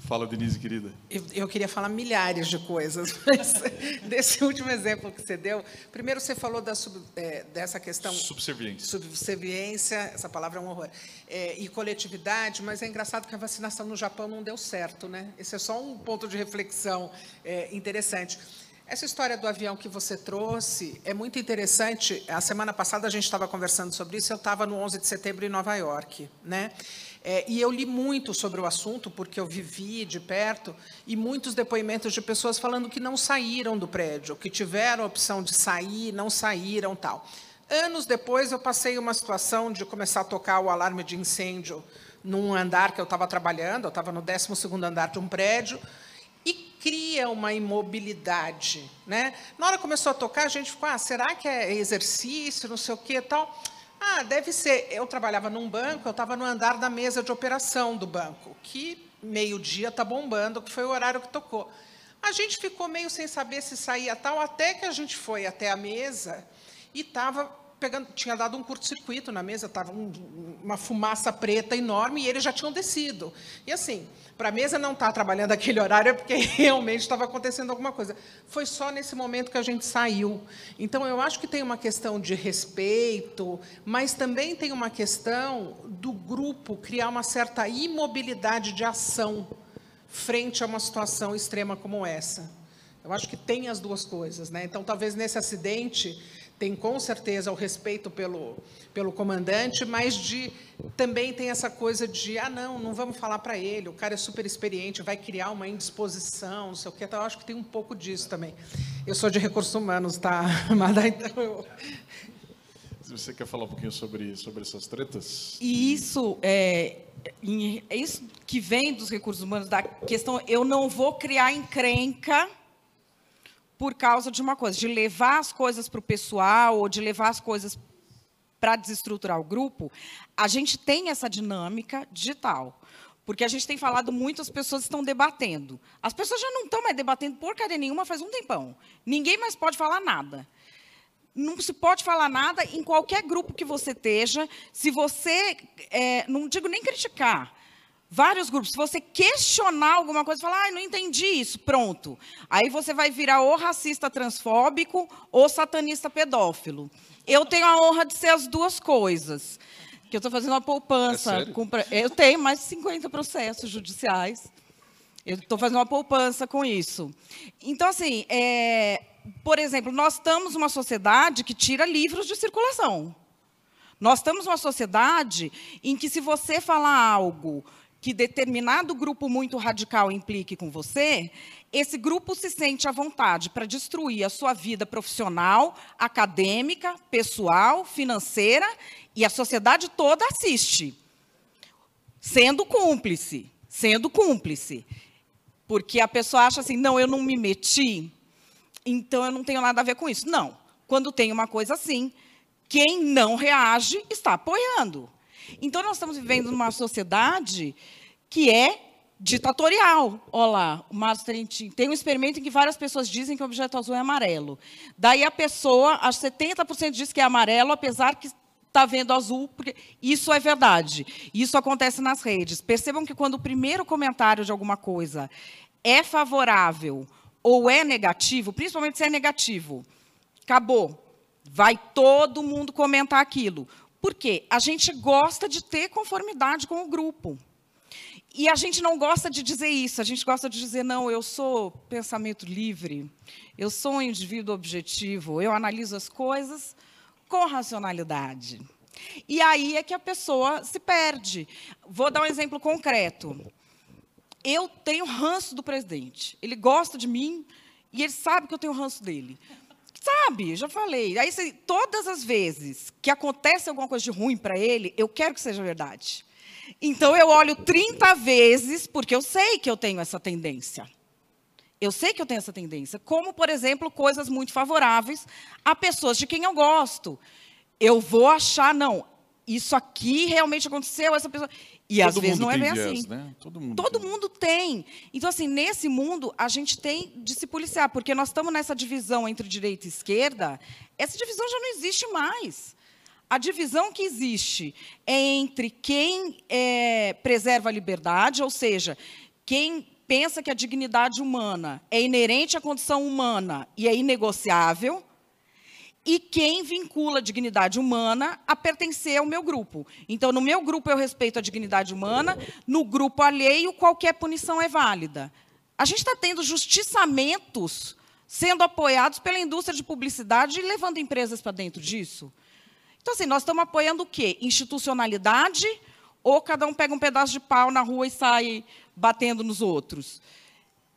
S2: Fala, Denise, querida.
S6: Eu, eu, queria falar milhares de coisas, mas desse último exemplo que você deu. Primeiro, você falou da sub, é, dessa questão.
S2: Subserviência.
S6: Subserviência, essa palavra é um horror. É, e coletividade, mas é engraçado que a vacinação no Japão não deu certo, né? Esse é só um ponto de reflexão é, interessante. Essa história do avião que você trouxe é muito interessante. A semana passada a gente estava conversando sobre isso. Eu estava no 11 de setembro em Nova York, né? É, e eu li muito sobre o assunto, porque eu vivi de perto, e muitos depoimentos de pessoas falando que não saíram do prédio, que tiveram a opção de sair, não saíram tal. Anos depois, eu passei uma situação de começar a tocar o alarme de incêndio num andar que eu estava trabalhando, eu estava no 12º andar de um prédio, e cria uma imobilidade. Né? Na hora que começou a tocar, a gente ficou, ah, será que é exercício, não sei o quê tal? Ah, deve ser. Eu trabalhava num banco, eu estava no andar da mesa de operação do banco, que meio-dia está bombando, que foi o horário que tocou. A gente ficou meio sem saber se saía tal, até que a gente foi até a mesa e estava pegando, tinha dado um curto-circuito na mesa, estava um, uma fumaça preta enorme e eles já tinham descido. E assim, para a mesa não estar tá trabalhando aquele horário é porque realmente estava acontecendo alguma coisa. Foi só nesse momento que a gente saiu. Então, eu acho que tem uma questão de respeito, mas também tem uma questão do grupo criar uma certa imobilidade de ação frente a uma situação extrema como essa. Eu acho que tem as duas coisas. Né? Então, talvez nesse acidente tem com certeza o respeito pelo, pelo comandante, mas de, também tem essa coisa de, ah, não, não vamos falar para ele, o cara é super experiente, vai criar uma indisposição, não sei o quê. Então, eu acho que tem um pouco disso também. Eu sou de recursos humanos, tá, Amada? Então, eu...
S2: Você quer falar um pouquinho sobre, sobre essas tretas?
S3: E isso é, é isso que vem dos recursos humanos, da questão, eu não vou criar encrenca por causa de uma coisa, de levar as coisas para o pessoal ou de levar as coisas para desestruturar o grupo, a gente tem essa dinâmica digital. Porque a gente tem falado muito, as pessoas estão debatendo. As pessoas já não estão mais debatendo porcaria nenhuma faz um tempão. Ninguém mais pode falar nada. Não se pode falar nada em qualquer grupo que você esteja. Se você, é, não digo nem criticar, vários grupos. Se você questionar alguma coisa, falar, ah, não entendi isso, pronto. Aí você vai virar ou racista transfóbico ou satanista pedófilo. Eu tenho a honra de ser as duas coisas. Que eu estou fazendo uma poupança.
S2: É
S3: com, eu tenho mais de 50 processos judiciais. Eu estou fazendo uma poupança com isso. Então, assim, é, por exemplo, nós estamos numa sociedade que tira livros de circulação. Nós estamos numa sociedade em que, se você falar algo que determinado grupo muito radical implique com você, esse grupo se sente à vontade para destruir a sua vida profissional, acadêmica, pessoal, financeira, e a sociedade toda assiste, sendo cúmplice, sendo cúmplice. Porque a pessoa acha assim, não, eu não me meti, então eu não tenho nada a ver com isso. Não, quando tem uma coisa assim, quem não reage está apoiando. Então, nós estamos vivendo numa sociedade que é ditatorial. Olha lá, o Márcio Trentin. Tem um experimento em que várias pessoas dizem que o objeto azul é amarelo. Daí a pessoa, que 70% diz que é amarelo, apesar que está vendo azul, porque isso é verdade. Isso acontece nas redes. Percebam que quando o primeiro comentário de alguma coisa é favorável ou é negativo, principalmente se é negativo, acabou. Vai todo mundo comentar aquilo. Por quê? A gente gosta de ter conformidade com o grupo. E a gente não gosta de dizer isso, a gente gosta de dizer, não, eu sou pensamento livre, eu sou um indivíduo objetivo, eu analiso as coisas com racionalidade. E aí é que a pessoa se perde. Vou dar um exemplo concreto. Eu tenho ranço do presidente. Ele gosta de mim e ele sabe que eu tenho ranço dele. Sabe, já falei. Aí, se, todas as vezes que acontece alguma coisa de ruim para ele, eu quero que seja verdade. Então, eu olho 30 vezes, porque eu sei que eu tenho essa tendência. Eu sei que eu tenho essa tendência. Como, por exemplo, coisas muito favoráveis a pessoas de quem eu gosto. Eu vou achar, não, isso aqui realmente aconteceu, essa pessoa. E Todo às vezes não é bem viés, assim.
S2: Né?
S3: Todo, mundo, Todo tem. mundo tem. Então, assim, nesse mundo, a gente tem de se policiar, porque nós estamos nessa divisão entre direita e esquerda, essa divisão já não existe mais. A divisão que existe é entre quem é, preserva a liberdade, ou seja, quem pensa que a dignidade humana é inerente à condição humana e é inegociável, e quem vincula a dignidade humana a pertencer ao meu grupo. Então, no meu grupo eu respeito a dignidade humana, no grupo alheio qualquer punição é válida. A gente está tendo justiçamentos sendo apoiados pela indústria de publicidade e levando empresas para dentro disso. Então, assim, nós estamos apoiando o quê? Institucionalidade ou cada um pega um pedaço de pau na rua e sai batendo nos outros?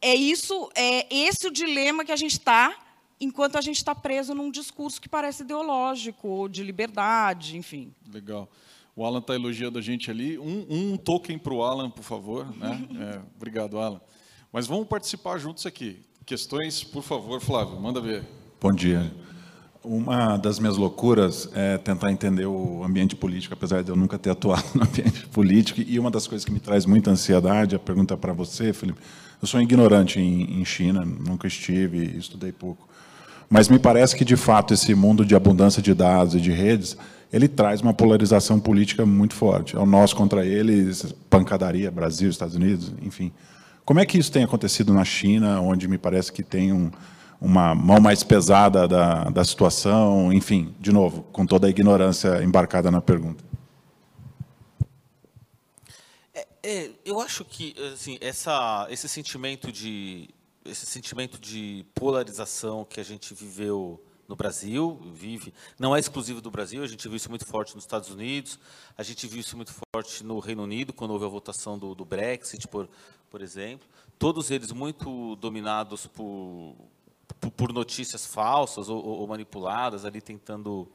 S3: É isso, é esse o dilema que a gente está enquanto a gente está preso num discurso que parece ideológico, ou de liberdade, enfim.
S2: Legal. O Alan está elogiando a gente ali. Um, um token para o Alan, por favor. Né? É, obrigado, Alan. Mas vamos participar juntos aqui. Questões, por favor, Flávio, manda ver.
S7: Bom dia. Uma das minhas loucuras é tentar entender o ambiente político, apesar de eu nunca ter atuado no ambiente político. E uma das coisas que me traz muita ansiedade, a pergunta para você, Felipe, eu sou ignorante em, em China, nunca estive, estudei pouco. Mas me parece que, de fato, esse mundo de abundância de dados e de redes, ele traz uma polarização política muito forte. É o nós contra eles, pancadaria, Brasil, Estados Unidos, enfim. Como é que isso tem acontecido na China, onde me parece que tem um, uma mão mais pesada da, da situação, enfim, de novo, com toda a ignorância embarcada na pergunta?
S5: É, é, eu acho que assim, essa, esse sentimento de esse sentimento de polarização que a gente viveu no Brasil, vive, não é exclusivo do Brasil, a gente viu isso muito forte nos Estados Unidos, a gente viu isso muito forte no Reino Unido, quando houve a votação do, do Brexit, por, por exemplo. Todos eles muito dominados por, por, por notícias falsas ou, ou, manipuladas, ali tentando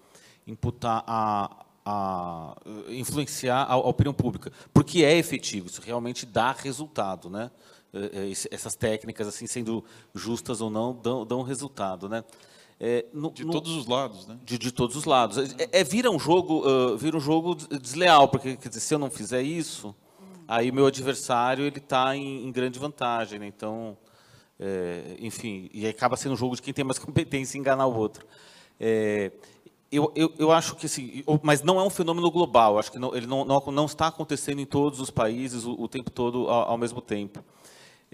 S5: imputar a, a influenciar a, a opinião pública, porque é efetivo, isso realmente dá resultado, né? É, é, essas técnicas, assim, sendo justas ou não, dão, dão resultado, né?
S2: É, no, de no, todos os lados, né?
S5: De, de todos os lados. É, é, vira um jogo, uh, vira um jogo desleal, porque dizer, se eu não fizer isso, aí meu adversário ele está em, em, grande vantagem, né? Então, é, enfim, e acaba sendo um jogo de quem tem mais competência em enganar o outro. É, eu, eu, eu, acho que assim, mas não é um fenômeno global. Acho que não, ele não, não, não está acontecendo em todos os países o, o tempo todo ao, ao mesmo tempo.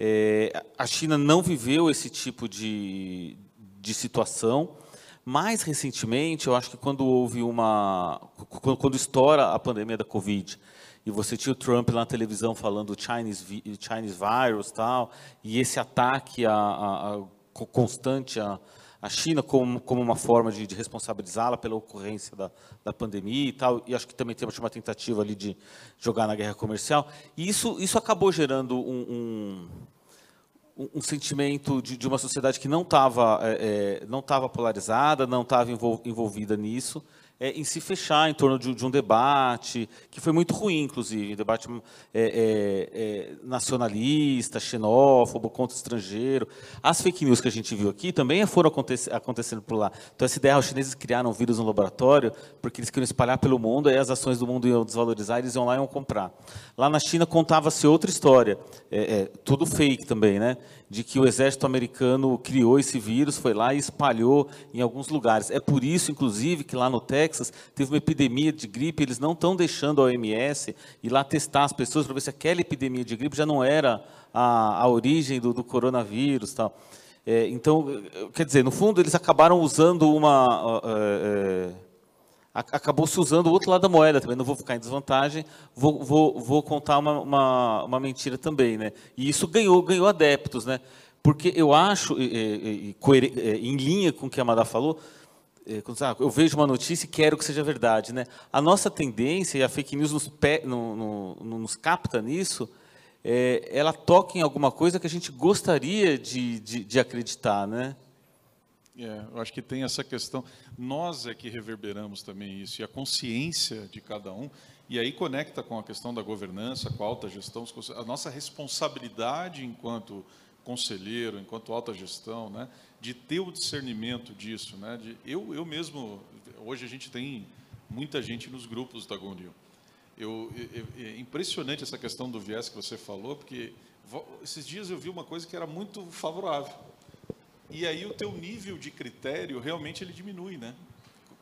S5: É, a China não viveu esse tipo de, de situação. Mais recentemente, eu acho que quando houve uma. Quando, quando estoura a pandemia da Covid, e você tinha o Trump lá na televisão falando Chinese, Chinese virus tal, e esse ataque a, a, a constante a China como, como uma forma de, de responsabilizá-la pela ocorrência da, da pandemia e tal, e acho que também temos uma tentativa ali de jogar na guerra comercial. E isso, isso acabou gerando um, um, um sentimento de, de, uma sociedade que não estava é, é, não estava polarizada, não estava envolvida nisso, é, em se fechar em torno de, de, um debate, que foi muito ruim, inclusive, um debate é, é, é, nacionalista, xenófobo, contra estrangeiro. As fake news que a gente viu aqui também foram acontecendo por lá. Então, essa ideia, os chineses criaram um vírus no laboratório, porque eles queriam espalhar pelo mundo, aí as ações do mundo iam desvalorizar, eles iam lá e iam comprar. Lá na China contava-se outra história, é, tudo fake também, né? De que o exército americano criou esse vírus, foi lá e espalhou em alguns lugares. É por isso, inclusive, que lá no Texas teve uma epidemia de gripe, eles não estão deixando a OMS ir lá testar as pessoas para ver se aquela epidemia de gripe já não era a, a origem do, do coronavírus. Tal. É, então, quer dizer, no fundo, eles acabaram usando uma... É, é, acabou se usando o outro lado da moeda também. Não vou ficar em desvantagem, vou, vou, vou contar uma, uma, uma, mentira também, né? E isso ganhou, ganhou adeptos, né? Porque eu acho, e, e, em linha com o que a Amada falou, ah, eu vejo uma notícia e quero que seja verdade, né? A nossa tendência, e a fake news nos, pe, no, no, nos capta nisso, é, ela toca em alguma coisa que a gente gostaria de, de, de acreditar, né?
S2: É, eu acho que tem essa questão. Nós é que reverberamos também isso, e a consciência de cada um, e aí conecta com a questão da governança, com a alta gestão, a nossa responsabilidade enquanto conselheiro, enquanto alta gestão, né, de ter o discernimento disso. Né, de, eu, eu mesmo, hoje a gente tem muita gente nos grupos da GONIL. Eu, é impressionante essa questão do viés que você falou, porque esses dias eu vi uma coisa que era muito favorável. E aí o teu nível de critério realmente ele diminui, né?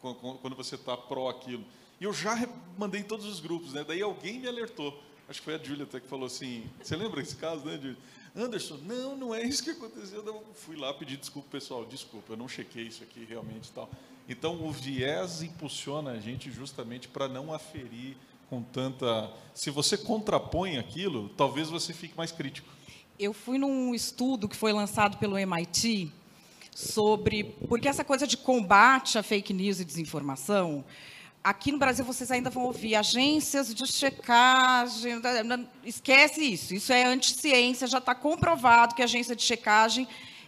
S2: Quando você está pró aquilo. E eu já mandei em todos os grupos, né? Daí alguém me alertou. Acho que foi a Júlia até que falou assim. Você lembra esse caso, né? Anderson, não, não é isso que aconteceu. Eu fui lá pedir desculpa, pessoal. Desculpa, eu não chequei isso aqui realmente tal. Então, o viés impulsiona a gente justamente para não aferir com tanta. Se você contrapõe aquilo, talvez você fique mais crítico.
S3: Eu fui num estudo que foi lançado pelo MIT sobre. Porque essa coisa de combate à fake news e desinformação Aqui no Brasil vocês ainda vão ouvir agências de checagem. Esquece isso. Isso é anti-ciência. Já está comprovado que a agência de checagem,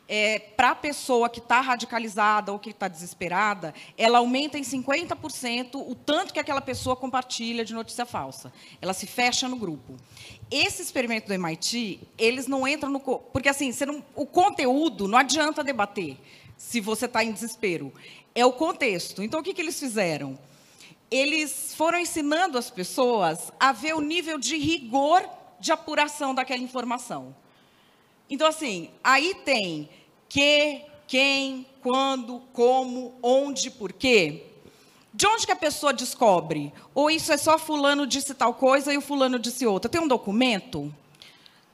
S3: é, para a pessoa que está radicalizada ou que está desesperada, ela aumenta em 50% o tanto que aquela pessoa compartilha de notícia falsa. Ela se fecha no grupo. Esse experimento do MIT, eles não entram no. Porque, assim, não, o conteúdo não adianta debater se você está em desespero. É o contexto. Então, o que, que eles fizeram? eles foram ensinando as pessoas a ver o nível de rigor de apuração daquela informação. Então, assim, aí tem que, quem, quando, como, onde, por quê. De onde que a pessoa descobre? Ou isso é só fulano disse tal coisa e o fulano disse outra? Tem um documento?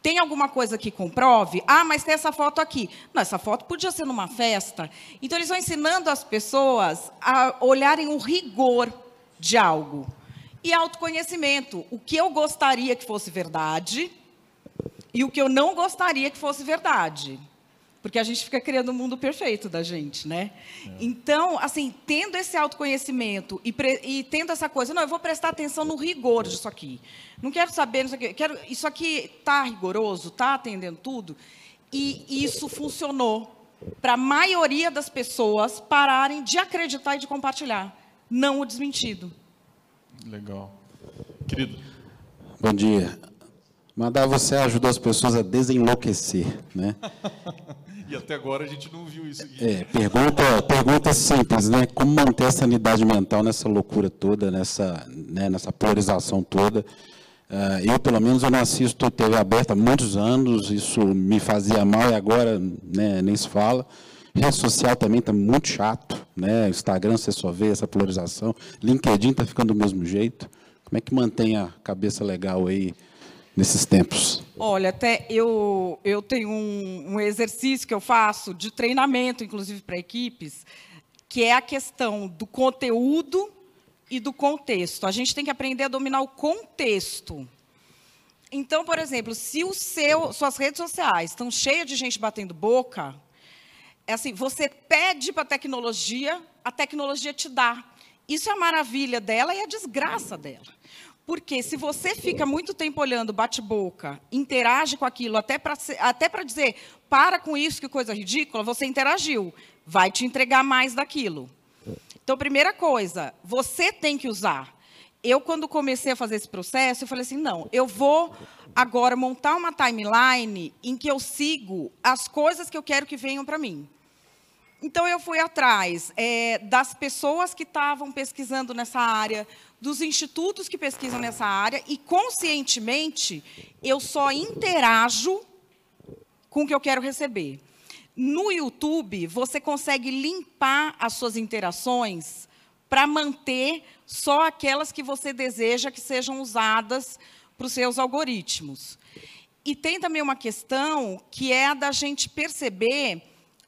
S3: Tem alguma coisa que comprove? Ah, mas tem essa foto aqui. Não, essa foto podia ser numa festa. Então, eles vão ensinando as pessoas a olharem o rigor de algo. E autoconhecimento, o que eu gostaria que fosse verdade e o que eu não gostaria que fosse verdade. Porque a gente fica criando o um mundo perfeito da gente, né? É. Então, assim, tendo esse autoconhecimento e, e, tendo essa coisa, não, eu vou prestar atenção no rigor disso aqui. Não quero saber, não sei quero, isso aqui está rigoroso, está atendendo tudo. E isso funcionou para a maioria das pessoas pararem de acreditar e de compartilhar não o desmentido.
S2: Legal. Querido.
S8: Bom dia. Mandar você ajudou as pessoas a desenlouquecer, né?
S2: e até agora a gente não viu isso.
S8: É, pergunta, pergunta simples, né? Como manter a sanidade mental nessa loucura toda, nessa, né, nessa polarização toda? Uh, eu, pelo menos, eu não assisto TV aberta há muitos anos, isso me fazia mal e agora né, nem se fala. Rede social também está muito chato, né? Instagram você só vê essa polarização. LinkedIn está ficando do mesmo jeito. Como é que mantém a cabeça legal aí nesses tempos?
S3: Olha, até eu, eu tenho um, um exercício que eu faço de treinamento, inclusive para equipes, que é a questão do conteúdo e do contexto. A gente tem que aprender a dominar o contexto. Então, por exemplo, se o seu, suas redes sociais estão cheias de gente batendo boca, é assim, você pede para a tecnologia, a tecnologia te dá. Isso é a maravilha dela e a desgraça dela. Porque se você fica muito tempo olhando bate-boca, interage com aquilo, até para até dizer, para com isso, que coisa ridícula, você interagiu. Vai te entregar mais daquilo. Então, primeira coisa, você tem que usar. Eu, quando comecei a fazer esse processo, eu falei assim, não, eu vou agora montar uma timeline em que eu sigo as coisas que eu quero que venham para mim. Então, eu fui atrás é, das pessoas que estavam pesquisando nessa área, dos institutos que pesquisam nessa área, e, conscientemente, eu só interajo com o que eu quero receber. No YouTube, você consegue limpar as suas interações para manter só aquelas que você deseja que sejam usadas para os seus algoritmos. E tem também uma questão que é a da gente perceber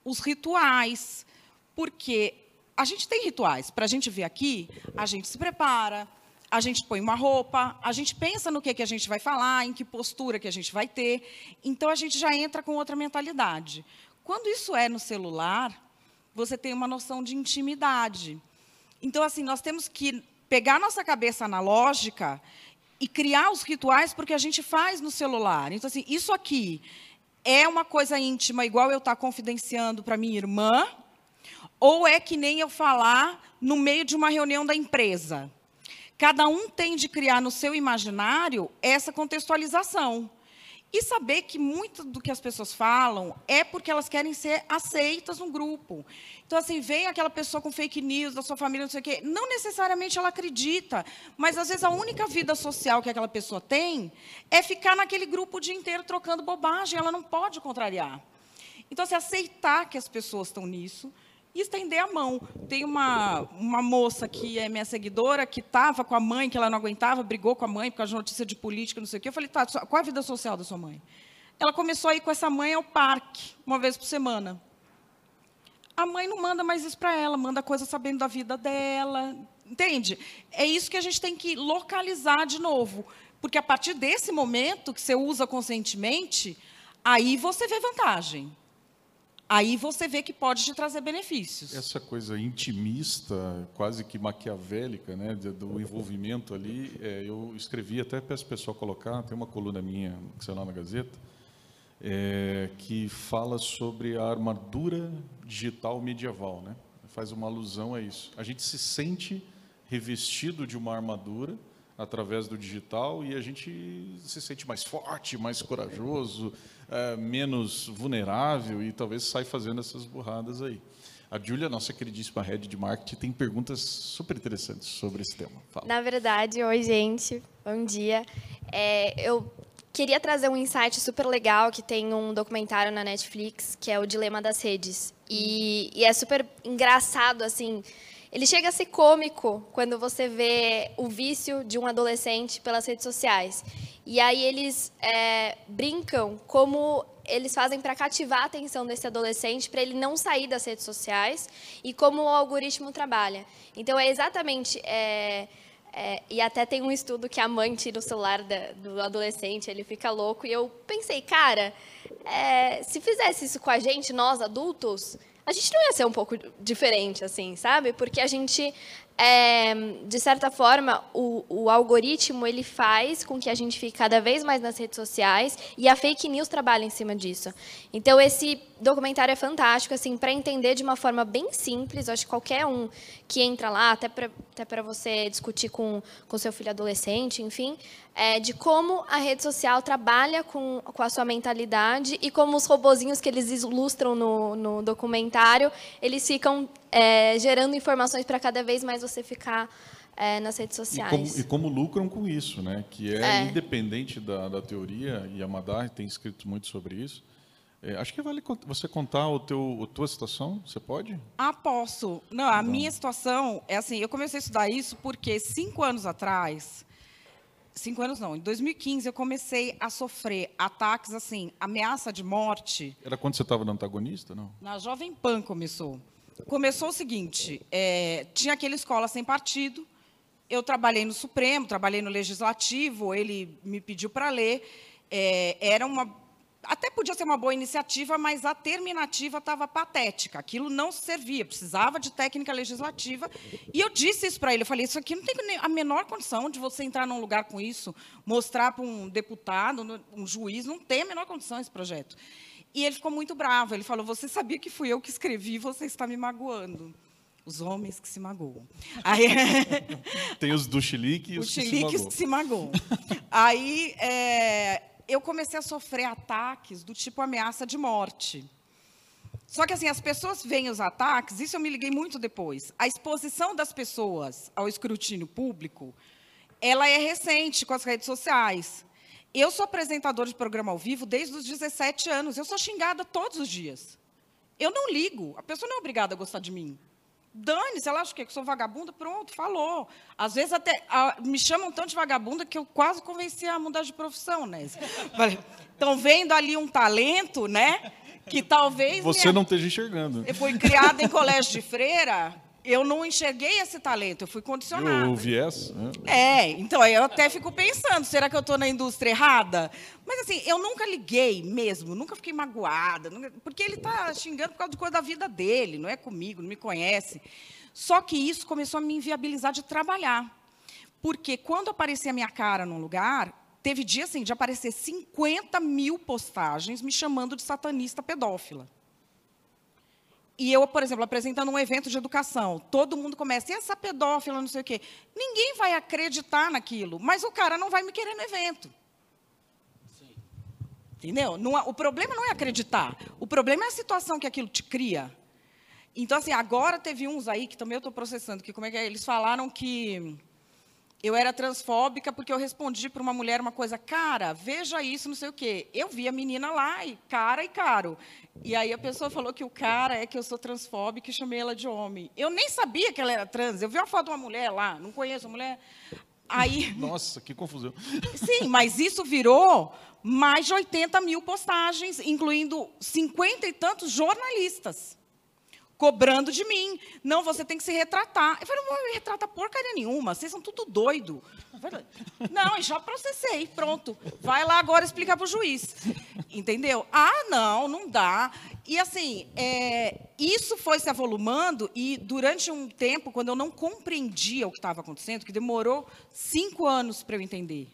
S3: os rituais, porque a gente tem rituais. Para a gente vir aqui, a gente se prepara, a gente põe uma roupa, a gente pensa no que, que a gente vai falar, em que postura que a gente vai ter. Então, a gente já entra com outra mentalidade. Quando isso é no celular, você tem uma noção de intimidade. Então, assim, nós temos que pegar nossa cabeça analógica e criar os rituais porque a gente faz no celular. Então, assim, isso aqui é uma coisa íntima, igual eu estar tá confidenciando para minha irmã, ou é que nem eu falar no meio de uma reunião da empresa. Cada um tem de criar no seu imaginário essa contextualização. E saber que muito do que as pessoas falam é porque elas querem ser aceitas no grupo. Então, assim, vem aquela pessoa com fake news da sua família, não sei o quê. Não necessariamente ela acredita, mas às vezes a única vida social que aquela pessoa tem é ficar naquele grupo o dia inteiro trocando bobagem. Ela não pode contrariar. Então, se assim, aceitar que as pessoas estão nisso, e estender a mão. Tem uma, uma moça que é minha seguidora, que estava com a mãe, que ela não aguentava, brigou com a mãe por causa de notícia de política, não sei o quê. Eu falei, tá, qual é a vida social da sua mãe? Ela começou a ir com essa mãe ao parque, uma vez por semana. A mãe não manda mais isso para ela, manda coisa sabendo da vida dela. Entende? É isso que a gente tem que localizar de novo. Porque a partir desse momento que você usa conscientemente, aí você vê vantagem aí você vê que pode te trazer benefícios.
S2: Essa coisa intimista, quase que maquiavélica, né, do envolvimento ali, é, eu escrevi, até peço o pessoal colocar, tem uma coluna minha que saiu lá na Gazeta, é, que fala sobre a armadura digital medieval, né? faz uma alusão a isso. A gente se sente revestido de uma armadura, através do digital e a gente se sente mais forte, mais corajoso, é, menos vulnerável e talvez sai fazendo essas burradas aí. A Júlia, nossa queridíssima head de marketing, tem perguntas super interessantes sobre esse tema.
S9: Fala. Na verdade, oi, gente. Bom dia. É, eu queria trazer um insight super legal que tem um documentário na Netflix, que é o Dilema das Redes. E, e é super engraçado, assim, ele chega a ser cômico quando você vê o vício de um adolescente pelas redes sociais. E aí eles é, brincam como eles fazem para cativar a atenção desse adolescente, para ele não sair das redes sociais e como o algoritmo trabalha. Então é exatamente. É, é, e até tem um estudo que a mãe tira o celular da, do adolescente, ele fica louco. E eu pensei, cara, é, se fizesse isso com a gente, nós adultos, a gente não ia ser um pouco diferente, assim, sabe? Porque a gente é, de certa forma, o, o, algoritmo ele faz com que a gente fique cada vez mais nas redes sociais e a fake news trabalha em cima disso. Então, esse documentário é fantástico, assim, para entender de uma forma bem simples. Acho que qualquer um que entra lá, até para até você discutir com com seu filho adolescente, enfim, é, de como a rede social trabalha com, com a sua mentalidade e como os robozinhos que eles ilustram no, no documentário, eles ficam é, gerando informações para cada vez mais você ficar é, nas redes sociais.
S2: E como, e como, lucram com isso, né? que é, é. independente da, da, teoria, e a Madar tem escrito muito sobre isso, é, acho que vale você contar o teu, a tua situação, você pode?
S3: Ah, posso. Não, a Não. minha situação é assim, eu comecei a estudar isso porque cinco anos atrás, cinco anos não, em 2015 eu comecei a sofrer ataques assim, ameaça de morte.
S2: Era quando você estava no antagonista, não?
S3: Na Jovem Pan começou começou o seguinte: é, tinha aquela escola sem partido. Eu trabalhei no Supremo, trabalhei no Legislativo. Ele me pediu para ler. É, era uma até podia ser uma boa iniciativa, mas a terminativa estava patética. Aquilo não servia, precisava de técnica legislativa. E eu disse isso para ele. Eu falei: Isso aqui não tem a menor condição de você entrar num lugar com isso, mostrar para um deputado, um juiz, não tem a menor condição esse projeto. E ele ficou muito bravo. Ele falou: Você sabia que fui eu que escrevi, você está me magoando. Os homens que se magoam. Aí,
S2: Tem os do chilique e os,
S3: que se, se magoam. Aí é, eu comecei a sofrer ataques do tipo ameaça de morte. Só que assim, as pessoas veem os ataques, isso eu me liguei muito depois. A exposição das pessoas ao escrutínio público, ela é recente com as redes sociais. Eu sou apresentadora de programa ao vivo desde os 17 anos. Eu sou xingada todos os dias. Eu não ligo. A pessoa não é obrigada a gostar de mim. Dane-se, ela acha que eu sou vagabunda, pronto, falou. Às vezes até a, me chamam tanto de vagabunda que eu quase convenci a mudar de profissão, né? Estão vendo ali um talento, né? Que talvez.
S2: Você minha... não esteja enxergando.
S3: Eu fui criada em colégio de freira, eu não enxerguei esse talento, eu fui condicionada.
S2: O viés?
S3: É, então aí eu até fico pensando, será que eu estou na indústria errada? Mas assim, eu nunca liguei mesmo, nunca fiquei magoada, nunca, porque ele está xingando por causa de coisa da vida dele, não é comigo, não me conhece. Só que isso começou a me inviabilizar de trabalhar. Porque quando aparecia a minha cara num lugar, teve dia assim, de aparecer 50 mil postagens me chamando de satanista pedófila. E eu, por exemplo, apresentando um evento de educação, todo mundo começa, e essa pedófila, não sei o quê. Ninguém vai acreditar naquilo, mas o cara não vai me querer no evento. Entendeu? Não, o problema não é acreditar. O problema é a situação que aquilo te cria. Então, assim, agora teve uns aí que também eu estou processando, que como é que é? Eles falaram que eu era transfóbica porque eu respondi para uma mulher uma coisa, cara, veja isso, não sei o quê. Eu vi a menina lá, e cara e caro. E aí a pessoa falou que o cara é que eu sou transfóbica e chamei ela de homem. Eu nem sabia que ela era trans. Eu vi uma foto de uma mulher lá, não conheço a mulher. Aí,
S2: Nossa, que confusão.
S3: sim, mas isso virou mais de 80 mil postagens, incluindo 50 e tantos jornalistas, cobrando de mim. Não, você tem que se retratar. Eu falei, não vou me retratar porcaria nenhuma, vocês são tudo doido. Falei, Não, e já processei, pronto. Vai lá agora explicar para o juiz. Entendeu? Ah, não, não dá. E assim, é, isso foi se avolumando e durante um tempo, quando eu não compreendia o que estava acontecendo, que demorou cinco anos para eu entender,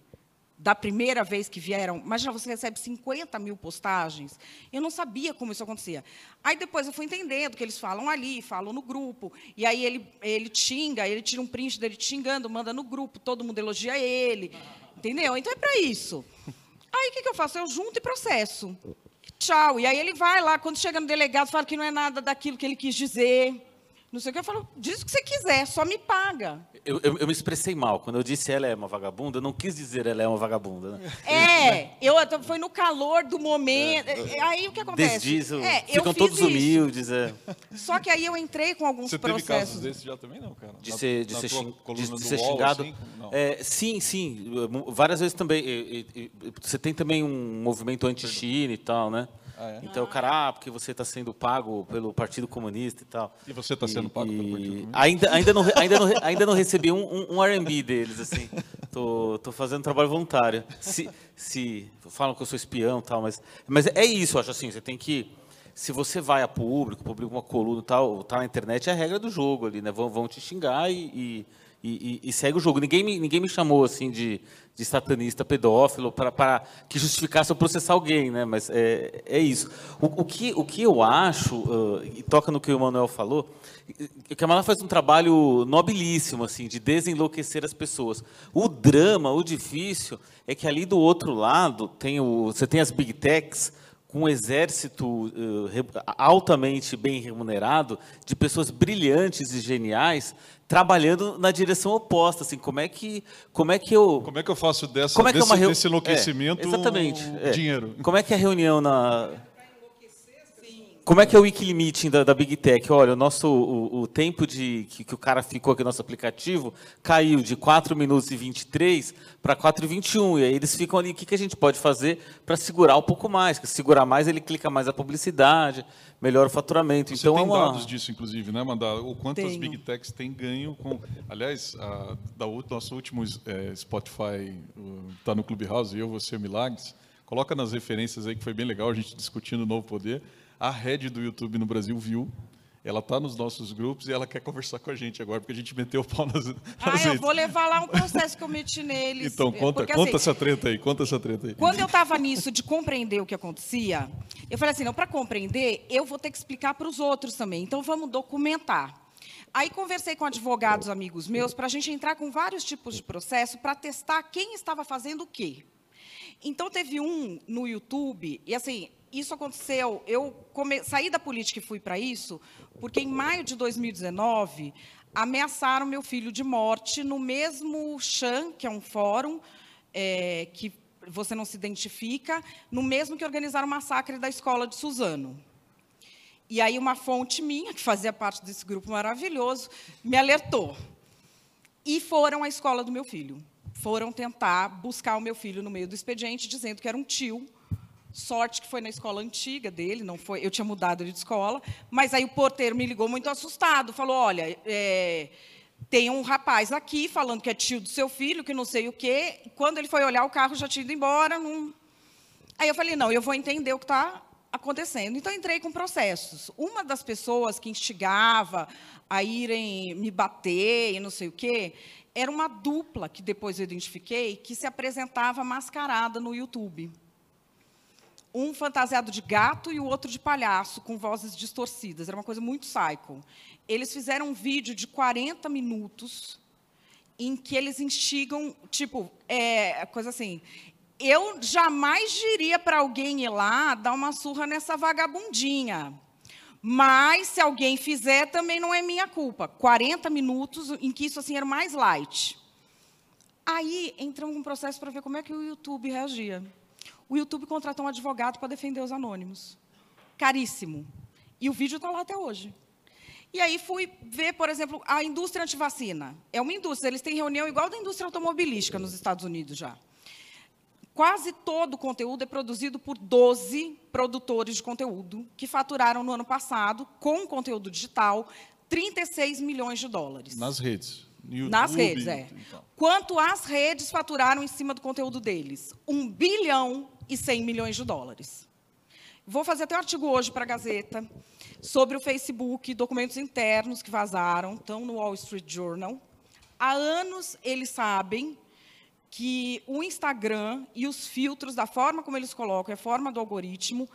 S3: da primeira vez que vieram, imagina, você recebe 50 mil postagens, eu não sabia como isso acontecia. Aí depois eu fui entendendo que eles falam ali, falam no grupo, e aí ele, ele xinga, ele tira um print dele xingando, manda no grupo, todo mundo elogia ele, entendeu? Então é para isso. Aí o que, que eu faço? Eu junto e processo. Tchau. E aí ele vai lá, quando chega no delegado, fala que não é nada daquilo que ele quis dizer. Não sei o que, eu falo, diz o que você quiser, só me paga.
S5: Eu, eu, eu me expressei mal. Quando eu disse ela é uma vagabunda, eu não quis dizer ela é uma vagabunda. Né?
S3: É, eu foi no calor do momento. É, Aí o que acontece?
S5: Desdiz,
S3: É,
S5: ficam todos
S3: isso.
S5: humildes. É.
S3: Só que aí eu entrei com alguns
S2: Você teve
S3: processos.
S2: casos desses já também, não, cara?
S5: De
S2: Na-
S5: ser, de
S2: na
S5: ser, xing- de-
S2: coluna
S5: de ser xingado.
S2: assim?
S5: É, sim, sim. Várias vezes também. E- e- e- Você tem também um movimento anti-China e tal, né?
S2: Ah, é?
S5: Então, o cara, ah, porque você está sendo pago pelo Partido Comunista e tal.
S2: E você está sendo pago pelo Partido Comunista?
S5: Ainda, ainda, não, ainda, não, ainda não recebi um, um, um R&B deles, assim. Tô, tô fazendo trabalho voluntário. Se, se falam que eu sou espião e tal, mas, mas é isso, eu acho assim, você tem que... Se você vai a público, publica uma coluna e tal, tá na internet, é a regra do jogo ali, né? Vão, vão te xingar e, e, e- e segue o jogo. Ninguém me, ninguém me chamou, assim, de, de satanista pedófilo para que justificasse eu processar alguém, né? Mas é, é isso. O, o que, o que eu acho, ah, e toca no que o Emanuel falou, o Kamala faz um trabalho nobilíssimo, assim, de desenlouquecer as pessoas. O drama, o difícil, é que ali do outro lado tem o, você tem as big techs com um exército re- altamente bem remunerado de pessoas brilhantes e geniais trabalhando na direção oposta, assim, como é que como é que eu
S2: Como é que eu faço dessa,
S5: como é que é
S2: desse,
S5: uma reu-
S2: desse enlouquecimento
S5: É, exatamente. é.
S2: dinheiro?
S5: Como é que é a reunião na como é que é o Wikilimit da, da Big Tech? Olha, o nosso o, o tempo de que, que o cara ficou aqui no nosso aplicativo caiu de 4 minutos e 23 para 4 e 21. E aí eles ficam ali, o que, que a gente pode fazer para segurar um pouco mais? Porque se segurar mais, ele clica mais a publicidade, melhora o faturamento.
S2: Você
S5: então
S2: tem
S5: é uma
S2: dados disso, inclusive, né, Mandar? O quanto as
S3: Tenho.
S2: Big Techs têm ganho com... Aliás, a, da nosso último eh, Spotify, está no Clubhouse, eu, você, Milagres, coloca nas referências aí, que foi bem legal, a gente discutindo o novo poder. A head do YouTube no Brasil viu, ela está nos nossos grupos e ela quer conversar com a gente agora, porque a gente meteu o pau nas, nas
S3: Ah, eu vou levar lá um processo que eu meti neles.
S2: Então, conta,
S3: Porque,
S2: conta
S3: assim,
S2: essa treta aí, conta essa treta aí.
S3: Quando eu estava nisso de compreender o que acontecia, eu falei assim, não, para compreender, eu vou ter que explicar para os outros também. Então, vamos documentar. Aí conversei com advogados amigos meus para a gente entrar com vários tipos de processo para testar quem estava fazendo o quê. Então teve um no YouTube e assim isso aconteceu. Eu come- saí da política e fui para isso porque em maio de 2019 ameaçaram meu filho de morte no mesmo Chan, que é um fórum é, que você não se identifica, no mesmo que organizaram o massacre da escola de Suzano. E aí uma fonte minha, que fazia parte desse grupo maravilhoso, me alertou. E foram à escola do meu filho. Foram tentar buscar o meu filho no meio do expediente, dizendo que era um tio. Sorte que foi na escola antiga dele, não foi. Eu tinha mudado ele de escola, mas aí o porteiro me ligou muito assustado, falou: olha, é, tem um rapaz aqui falando que é tio do seu filho, que não sei o quê. Quando ele foi olhar, o carro já tinha ido embora. Não... Aí eu falei: não, eu vou entender o que está acontecendo. Então entrei com processos. Uma das pessoas que instigava a irem me bater e não sei o quê, era uma dupla que depois eu identifiquei que se apresentava mascarada no YouTube. Um fantasiado de gato e o outro de palhaço, com vozes distorcidas. Era uma coisa muito psycho. Eles fizeram um vídeo de 40 minutos em que eles instigam, tipo, é, coisa assim, eu jamais diria para alguém ir lá dar uma surra nessa vagabundinha. Mas se alguém fizer, também não é minha culpa. 40 minutos em que isso assim era mais light. Aí entramos num processo para ver como é que o YouTube reagia. O YouTube contratou um advogado para defender os anônimos. Caríssimo. E o vídeo está lá até hoje. E aí fui ver, por exemplo, a indústria antivacina. É uma indústria, eles têm reunião igual da indústria automobilística nos Estados Unidos já. Quase todo o conteúdo é produzido por 12 produtores de conteúdo que faturaram no ano passado, com conteúdo digital, 36 milhões de dólares.
S2: Nas redes.
S3: YouTube, Nas redes, é. Então. Quanto as redes faturaram em cima do conteúdo deles? 1 bilhão e 100 milhões de dólares. Vou fazer até um artigo hoje para a Gazeta sobre o Facebook, documentos internos que vazaram, estão no Wall Street Journal. Há anos eles sabem que o Instagram e os filtros, da forma como eles colocam, a forma do algoritmo,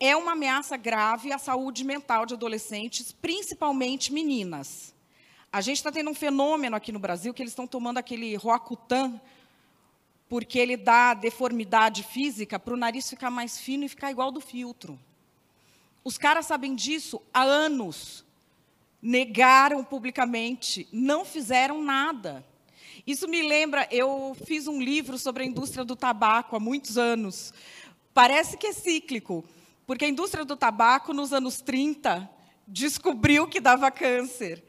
S3: é uma ameaça grave à saúde mental de adolescentes, principalmente meninas. A gente está tendo um fenômeno aqui no Brasil que eles estão tomando aquele Roacutan, porque ele dá deformidade física para o nariz ficar mais fino e ficar igual do filtro. Os caras sabem disso há anos. Negaram publicamente, não fizeram nada. Isso me lembra, eu fiz um livro sobre a indústria do tabaco há muitos anos. Parece que é cíclico, porque a indústria do tabaco, nos anos 30, descobriu que dava câncer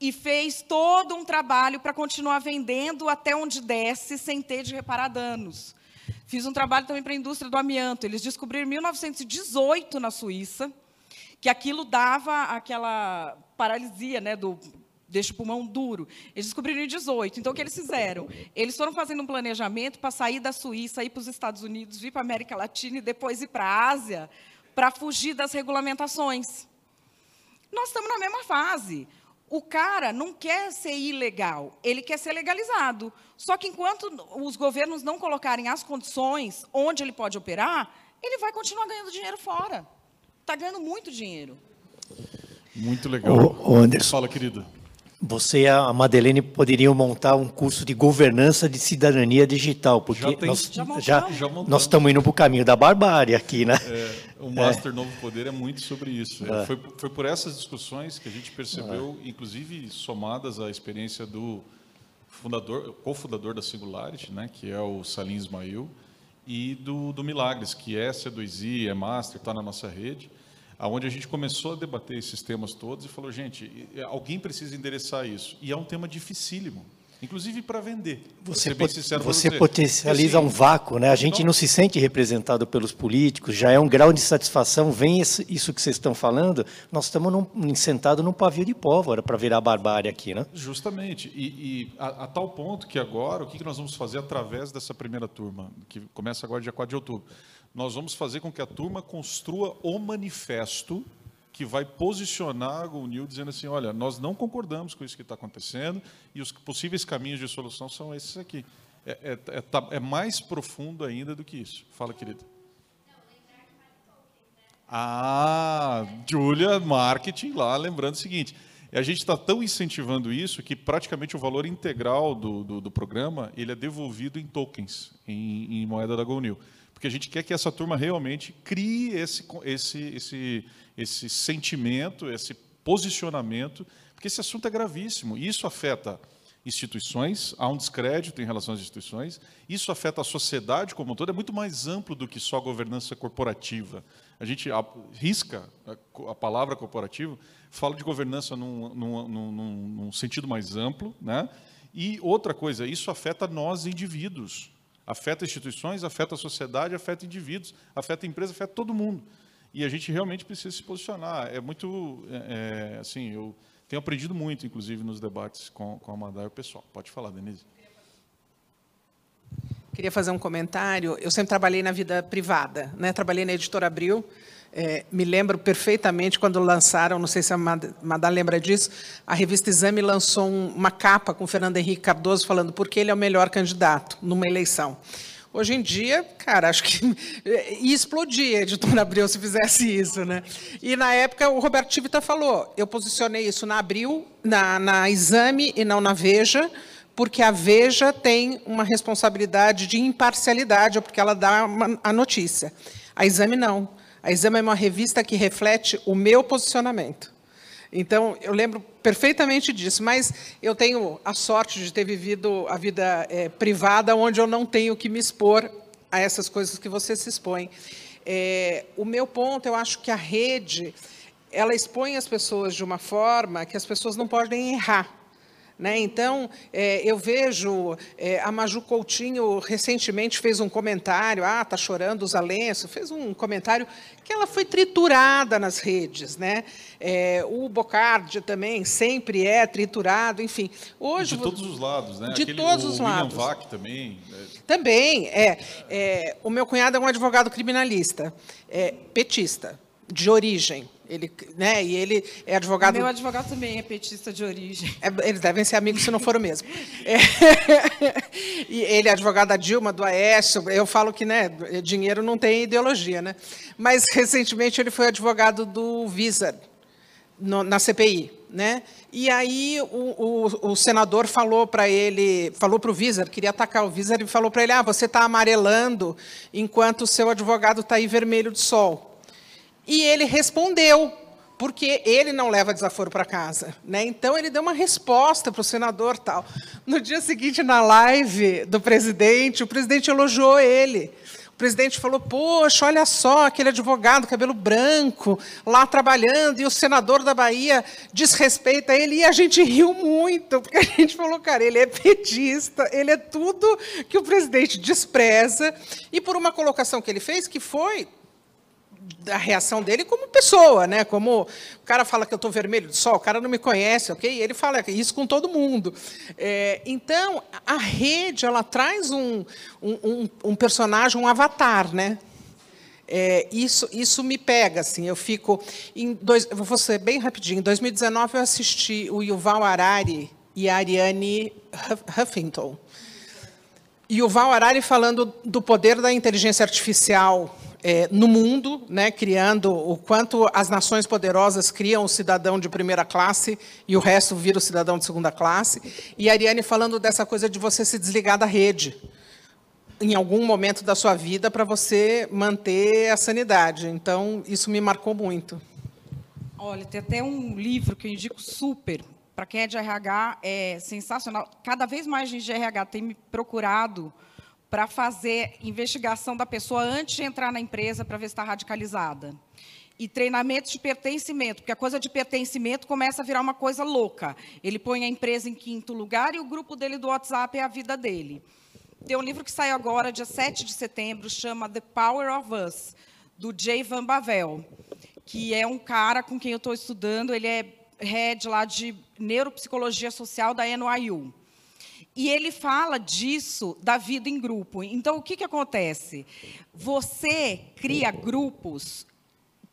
S3: e fez todo um trabalho para continuar vendendo até onde desce, sem ter de reparar danos. Fiz um trabalho também para a indústria do amianto. Eles descobriram em 1918, na Suíça, que aquilo dava aquela paralisia né, do deixa o pulmão duro. Eles descobriram em 18. Então, o que eles fizeram? Eles foram fazendo um planejamento para sair da Suíça, ir para os Estados Unidos, vir para a América Latina e depois ir para a Ásia, para fugir das regulamentações. Nós estamos na mesma fase. O cara não quer ser ilegal, ele quer ser legalizado. Só que enquanto os governos não colocarem as condições onde ele pode operar, ele vai continuar ganhando dinheiro fora. Está ganhando muito dinheiro.
S2: Muito legal.
S10: O, Anderson,
S2: Fala, querido.
S10: Você e a Madeleine poderiam montar um curso de governança de cidadania digital, porque já tem, nós, já, já, nós estamos indo para o caminho da barbárie aqui, né?
S2: É, o Master é. Novo Poder é muito sobre isso. É. Foi, foi por essas discussões que a gente percebeu, é. inclusive somadas à experiência do fundador, cofundador da Singularity, né, que é o Salim Ismail, e do, do Milagres, que é C2I, é Master, está na nossa rede aonde a gente começou a debater esses temas todos e falou, gente, alguém precisa endereçar isso. E é um tema dificílimo. Inclusive para vender.
S10: Você, pot você potencializa um vácuo, né? A gente não se sente representado pelos políticos, já é um grau de satisfação. Vem esse, isso que vocês estão falando, nós estamos num, sentados num pavio de pólvora para virar barbárie aqui, né?
S2: Justamente. E, e a, a, tal ponto que agora, o que nós vamos fazer através dessa primeira turma, que começa agora dia 4 de outubro? Nós vamos fazer com que a turma construa o manifesto que vai posicionar a GoNew dizendo assim, olha, nós não concordamos com isso que está acontecendo e os possíveis caminhos de solução são esses aqui. É, é, é, tá, é mais profundo ainda do que isso. Fala, querida. Ah, Julia, marketing lá, lembrando o seguinte, a gente está tão incentivando isso que praticamente o valor integral do, do, do programa ele é devolvido em tokens, em, em moeda da GoNew porque a gente quer que essa turma realmente crie esse, esse, esse, esse sentimento, esse posicionamento, porque esse assunto é gravíssimo. Isso afeta instituições, há um descrédito em relação às instituições, isso afeta a sociedade como um todo, é muito mais amplo do que só a governança corporativa. A gente risca a palavra corporativo, fala de governança num, num, num, num sentido mais amplo, né? e outra coisa, isso afeta nós indivíduos. Afeta instituições, afeta a sociedade, afeta indivíduos, afeta a empresa, afeta todo mundo. E a gente realmente precisa se posicionar. É muito, é, é assim, eu tenho aprendido muito, inclusive, nos debates com, com a Amanda e o pessoal. Pode falar, Denise.
S6: Queria fazer um comentário. Eu sempre trabalhei na vida privada, né? Trabalhei na Editora Abril, é, me lembro perfeitamente quando lançaram, não sei se a Madá lembra disso, a revista Exame lançou um, uma capa com Fernando Henrique Cardoso falando por que ele é o melhor candidato numa eleição. Hoje em dia, cara, acho que ia explodir a editora Abril se fizesse isso, né? E na época o Roberto Tivita falou, eu posicionei isso na Abril, na, na Exame e não na Veja, porque a Veja tem uma responsabilidade de imparcialidade, porque ela dá uma, a notícia. A Exame não. A Exame é uma revista que reflete o meu posicionamento. Então, eu lembro perfeitamente disso, mas eu tenho a sorte de ter vivido a vida é, privada, onde eu não tenho que me expor a essas coisas que você se expõe. É, o meu ponto, eu acho que a rede, ela expõe as pessoas de uma forma que as pessoas não podem errar. Né? Então, é, eu vejo, é, a Maju Coutinho recentemente fez um comentário, ah, está chorando os alenços, fez um comentário que ela foi triturada nas redes. Né? É, o Bocardi também sempre é triturado, enfim. Hoje,
S2: de todos os lados, né?
S6: De
S2: Aquele,
S6: todos os
S2: William
S6: lados.
S2: Vac também. né?
S6: Também, é, é. O meu cunhado é um advogado criminalista, é, petista, de origem. Ele, né, e ele é advogado.
S3: Meu advogado também é petista de origem.
S6: É, eles devem ser amigos se não for o mesmo. É, e ele é advogado da Dilma, do Aécio. Eu falo que né, dinheiro não tem ideologia, né? Mas recentemente ele foi advogado do Visa no, na CPI, né? E aí o, o, o senador falou para ele, falou para o Visar, queria atacar o Visar e falou para ele: ah, você está amarelando enquanto o seu advogado está aí vermelho de sol. E ele respondeu, porque ele não leva desaforo para casa. Né? Então, ele deu uma resposta para o senador. tal. No dia seguinte, na live do presidente, o presidente elogiou ele. O presidente falou: Poxa, olha só, aquele advogado, cabelo branco, lá trabalhando, e o senador da Bahia desrespeita ele. E a gente riu muito, porque a gente falou: Cara, ele é petista, ele é tudo que o presidente despreza. E por uma colocação que ele fez, que foi da reação dele como pessoa, né? Como o cara fala que eu estou vermelho de sol, o cara não me conhece, ok? Ele fala isso com todo mundo. É, então, a rede ela traz um, um, um, personagem, um avatar, né? É, isso, isso me pega, assim, eu fico... Em dois, vou ser bem rapidinho. Em 2019, eu assisti o Yuval Harari e a Ariane Huffington. E o Yuval Harari falando do poder da inteligência artificial é, no mundo, né, criando o quanto as nações poderosas criam o cidadão de primeira classe e o resto vira o cidadão de segunda classe. E a Ariane falando dessa coisa de você se desligar da rede em algum momento da sua vida para você manter a sanidade. Então, isso me marcou muito.
S3: Olha, tem até um livro que eu indico super. Para quem é de RH, é sensacional. Cada vez mais gente de RH tem me procurado para fazer investigação da pessoa antes de entrar na empresa para ver se está radicalizada. E treinamento de pertencimento, porque a coisa de pertencimento começa a virar uma coisa louca. Ele põe a empresa em quinto lugar e o grupo dele do WhatsApp é a vida dele. Tem um livro que saiu agora, dia 7 de setembro, chama The Power of Us, do Jay Van Bavel, que é um cara com quem eu estou estudando, ele é head lá de neuropsicologia social da NYU. E ele fala disso da vida em grupo. Então, o que, que acontece? Você cria grupos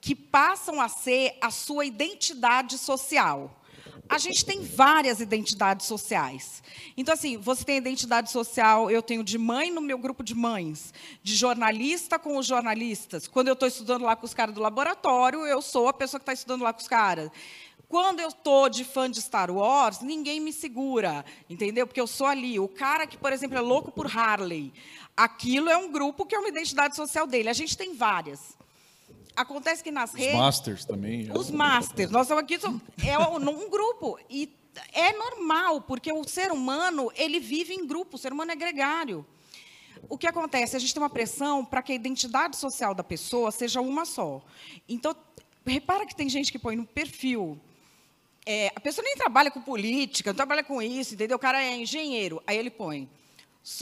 S3: que passam a ser a sua identidade social. A gente tem várias identidades sociais. Então, assim, você tem identidade social, eu tenho de mãe no meu grupo de mães, de jornalista com os jornalistas. Quando eu estou estudando lá com os caras do laboratório, eu sou a pessoa que está estudando lá com os caras. Quando eu estou de fã de Star Wars, ninguém me segura, entendeu? Porque eu sou ali. O cara que, por exemplo, é louco por Harley, aquilo é um grupo que é uma identidade social dele. A gente tem várias. Acontece que nas
S2: os
S3: redes.
S2: Os Masters também.
S3: Os Masters. Nós estamos aqui, é um grupo. E é normal, porque o ser humano, ele vive em grupo, o ser humano é gregário. O que acontece? A gente tem uma pressão para que a identidade social da pessoa seja uma só. Então, repara que tem gente que põe no perfil é, a pessoa nem trabalha com política, não trabalha com isso, entendeu? O cara é engenheiro. Aí ele põe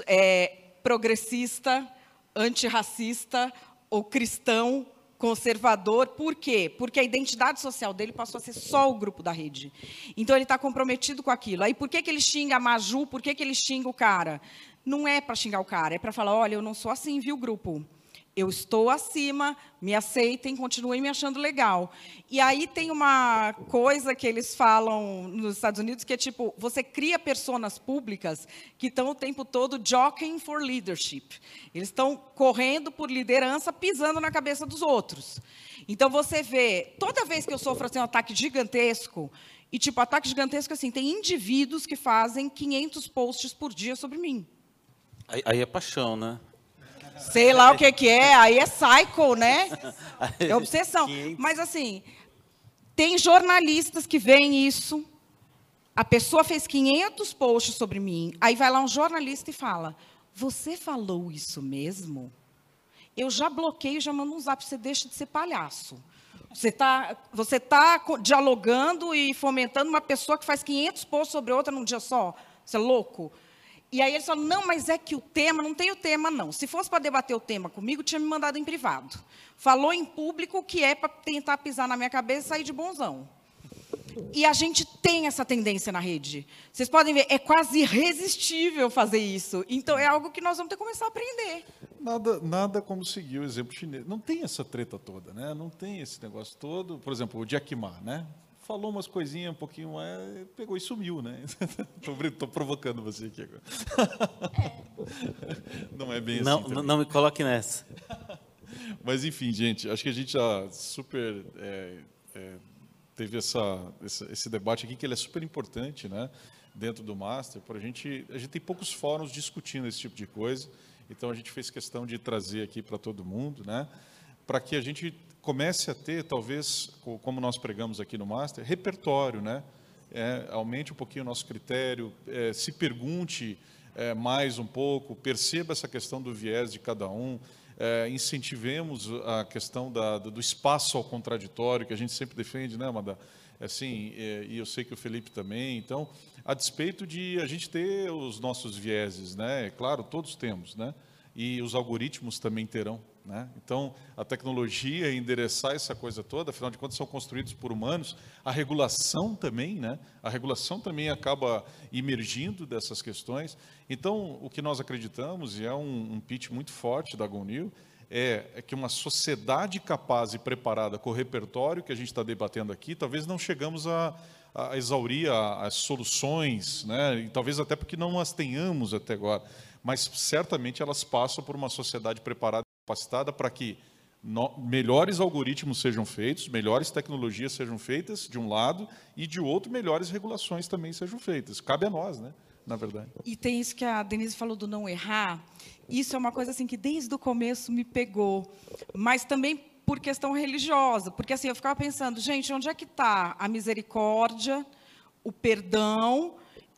S3: é, progressista, antirracista ou cristão conservador. Por quê? Porque a identidade social dele passou a ser só o grupo da rede. Então ele está comprometido com aquilo. Aí por que, que ele xinga a Maju? Por que, que ele xinga o cara? Não é para xingar o cara, é para falar: olha, eu não sou assim, viu, grupo? Eu estou acima, me aceitem, continuem me achando legal. E aí tem uma coisa que eles falam nos Estados Unidos que é tipo, você cria personas públicas que estão o tempo todo jockeying for leadership. Eles estão correndo por liderança, pisando na cabeça dos outros. Então você vê, toda vez que eu sofro assim, um ataque gigantesco, E, tipo, ataque gigantesco, assim, tem indivíduos que fazem 500 posts por dia sobre mim.
S5: Aí, aí é paixão, né?
S3: Sei lá o que, que é, aí é cycle, né? É obsessão. Mas, assim, tem jornalistas que veem isso, a pessoa fez 500 posts sobre mim, aí vai lá um jornalista e fala, você falou isso mesmo? Eu já bloqueio, já mando um zap, você deixa de ser palhaço. Você está você tá dialogando e fomentando uma pessoa que faz 500 posts sobre outra num dia só. Você é louco? E aí eles falam, não, mas é que o tema, não tem o tema, não. Se fosse para debater o tema comigo, tinha me mandado em privado. Falou em público que é para tentar pisar na minha cabeça e sair de bonzão. E a gente tem essa tendência na rede. Vocês podem ver, é quase irresistível fazer isso. Então, é algo que nós vamos ter que começar a aprender.
S2: Nada, nada como seguir o exemplo chinês. Não tem essa treta toda, né? Não tem esse negócio todo. Por exemplo, o Jack Ma, né? Falou umas coisinhas um pouquinho, é, pegou e sumiu, né? Estou provocando você aqui agora. Não é bem
S5: não,
S2: assim.
S5: Não, não me coloque nessa.
S2: Mas, enfim, gente, acho que a gente já super... É, é, teve essa, esse, esse, debate aqui, que ele é super importante, né? Dentro do Master, para a gente... A gente tem poucos fóruns discutindo esse tipo de coisa, então a gente fez questão de trazer aqui para todo mundo, né? Para que a gente comece a ter, talvez, como nós pregamos aqui no Master, repertório, né? É, aumente um pouquinho o nosso critério, é, se pergunte é, mais um pouco, perceba essa questão do viés de cada um, é, incentivemos a questão da, do espaço ao contraditório, que a gente sempre defende, né, Amanda? Assim, é, e eu sei que o Felipe também. Então, a despeito de a gente ter os nossos vieses, né? É claro, todos temos, né? E os algoritmos também terão, né? Então, a tecnologia endereçar essa coisa toda, afinal de contas, são construídos por humanos. A regulação também, né? A regulação também acaba emergindo dessas questões. Então, o que nós acreditamos, e é um, um pitch muito forte da GONIL, é, é, que uma sociedade capaz e preparada com o repertório que a gente está debatendo aqui, talvez não chegamos a, a exaurir as soluções, né? e talvez até porque não as tenhamos até agora, mas certamente elas passam por uma sociedade preparada capacitada para que no, melhores algoritmos sejam feitos, melhores tecnologias sejam feitas, de um lado, e de outro, melhores regulações também sejam feitas. Cabe a nós, né? na verdade.
S3: E tem isso que a Denise falou do não errar. Isso é uma coisa assim que desde o começo me pegou, mas também por questão religiosa, porque assim eu ficava pensando, gente, onde é que está a misericórdia, o perdão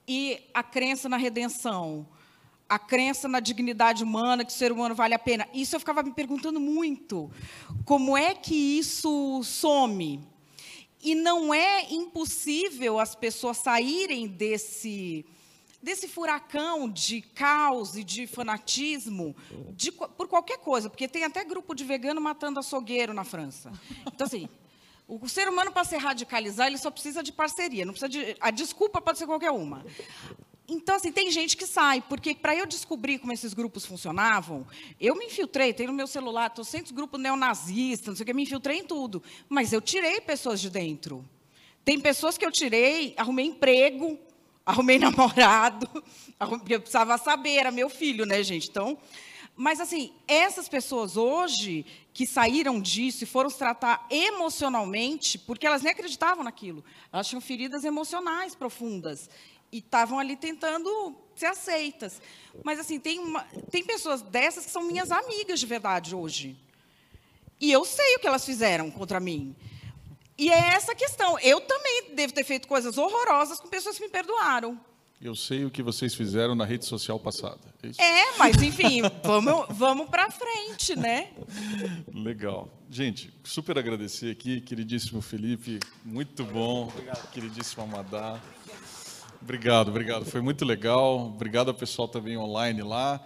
S3: e a crença na redenção? A crença na dignidade humana, que o ser humano vale a pena. Isso eu ficava me perguntando muito. Como é que isso some? E não é impossível as pessoas saírem desse desse furacão de caos e de fanatismo de, por qualquer coisa, porque tem até grupo de vegano matando açougueiro na França. Então, assim, o ser humano, para se radicalizar, ele só precisa de parceria, não precisa de. A desculpa pode ser qualquer uma. Então, assim, tem gente que sai, porque para eu descobrir como esses grupos funcionavam, eu me infiltrei, tem no meu celular, trocentos grupos neonazistas, não sei o que, me infiltrei em tudo. Mas eu tirei pessoas de dentro. Tem pessoas que eu tirei, arrumei emprego, arrumei namorado, eu precisava saber, era meu filho, né, gente? Então, mas assim, essas pessoas hoje que saíram disso e foram se tratar emocionalmente, porque elas nem acreditavam naquilo, elas tinham feridas emocionais profundas e estavam ali tentando ser aceitas. Mas assim, tem, uma, tem pessoas dessas que são minhas amigas de verdade hoje. E eu sei o que elas fizeram contra mim. E é essa questão. Eu também devo ter feito coisas horrorosas com pessoas que me perdoaram.
S2: Eu sei o que vocês fizeram na rede social passada.
S3: É, é mas enfim, vamos, vamos para frente, né?
S2: Legal. Gente, super agradecer aqui, queridíssimo Felipe, muito bom. Obrigado. Queridíssimo Amadá. Obrigado, obrigado. Foi muito legal. Obrigado ao pessoal também online lá.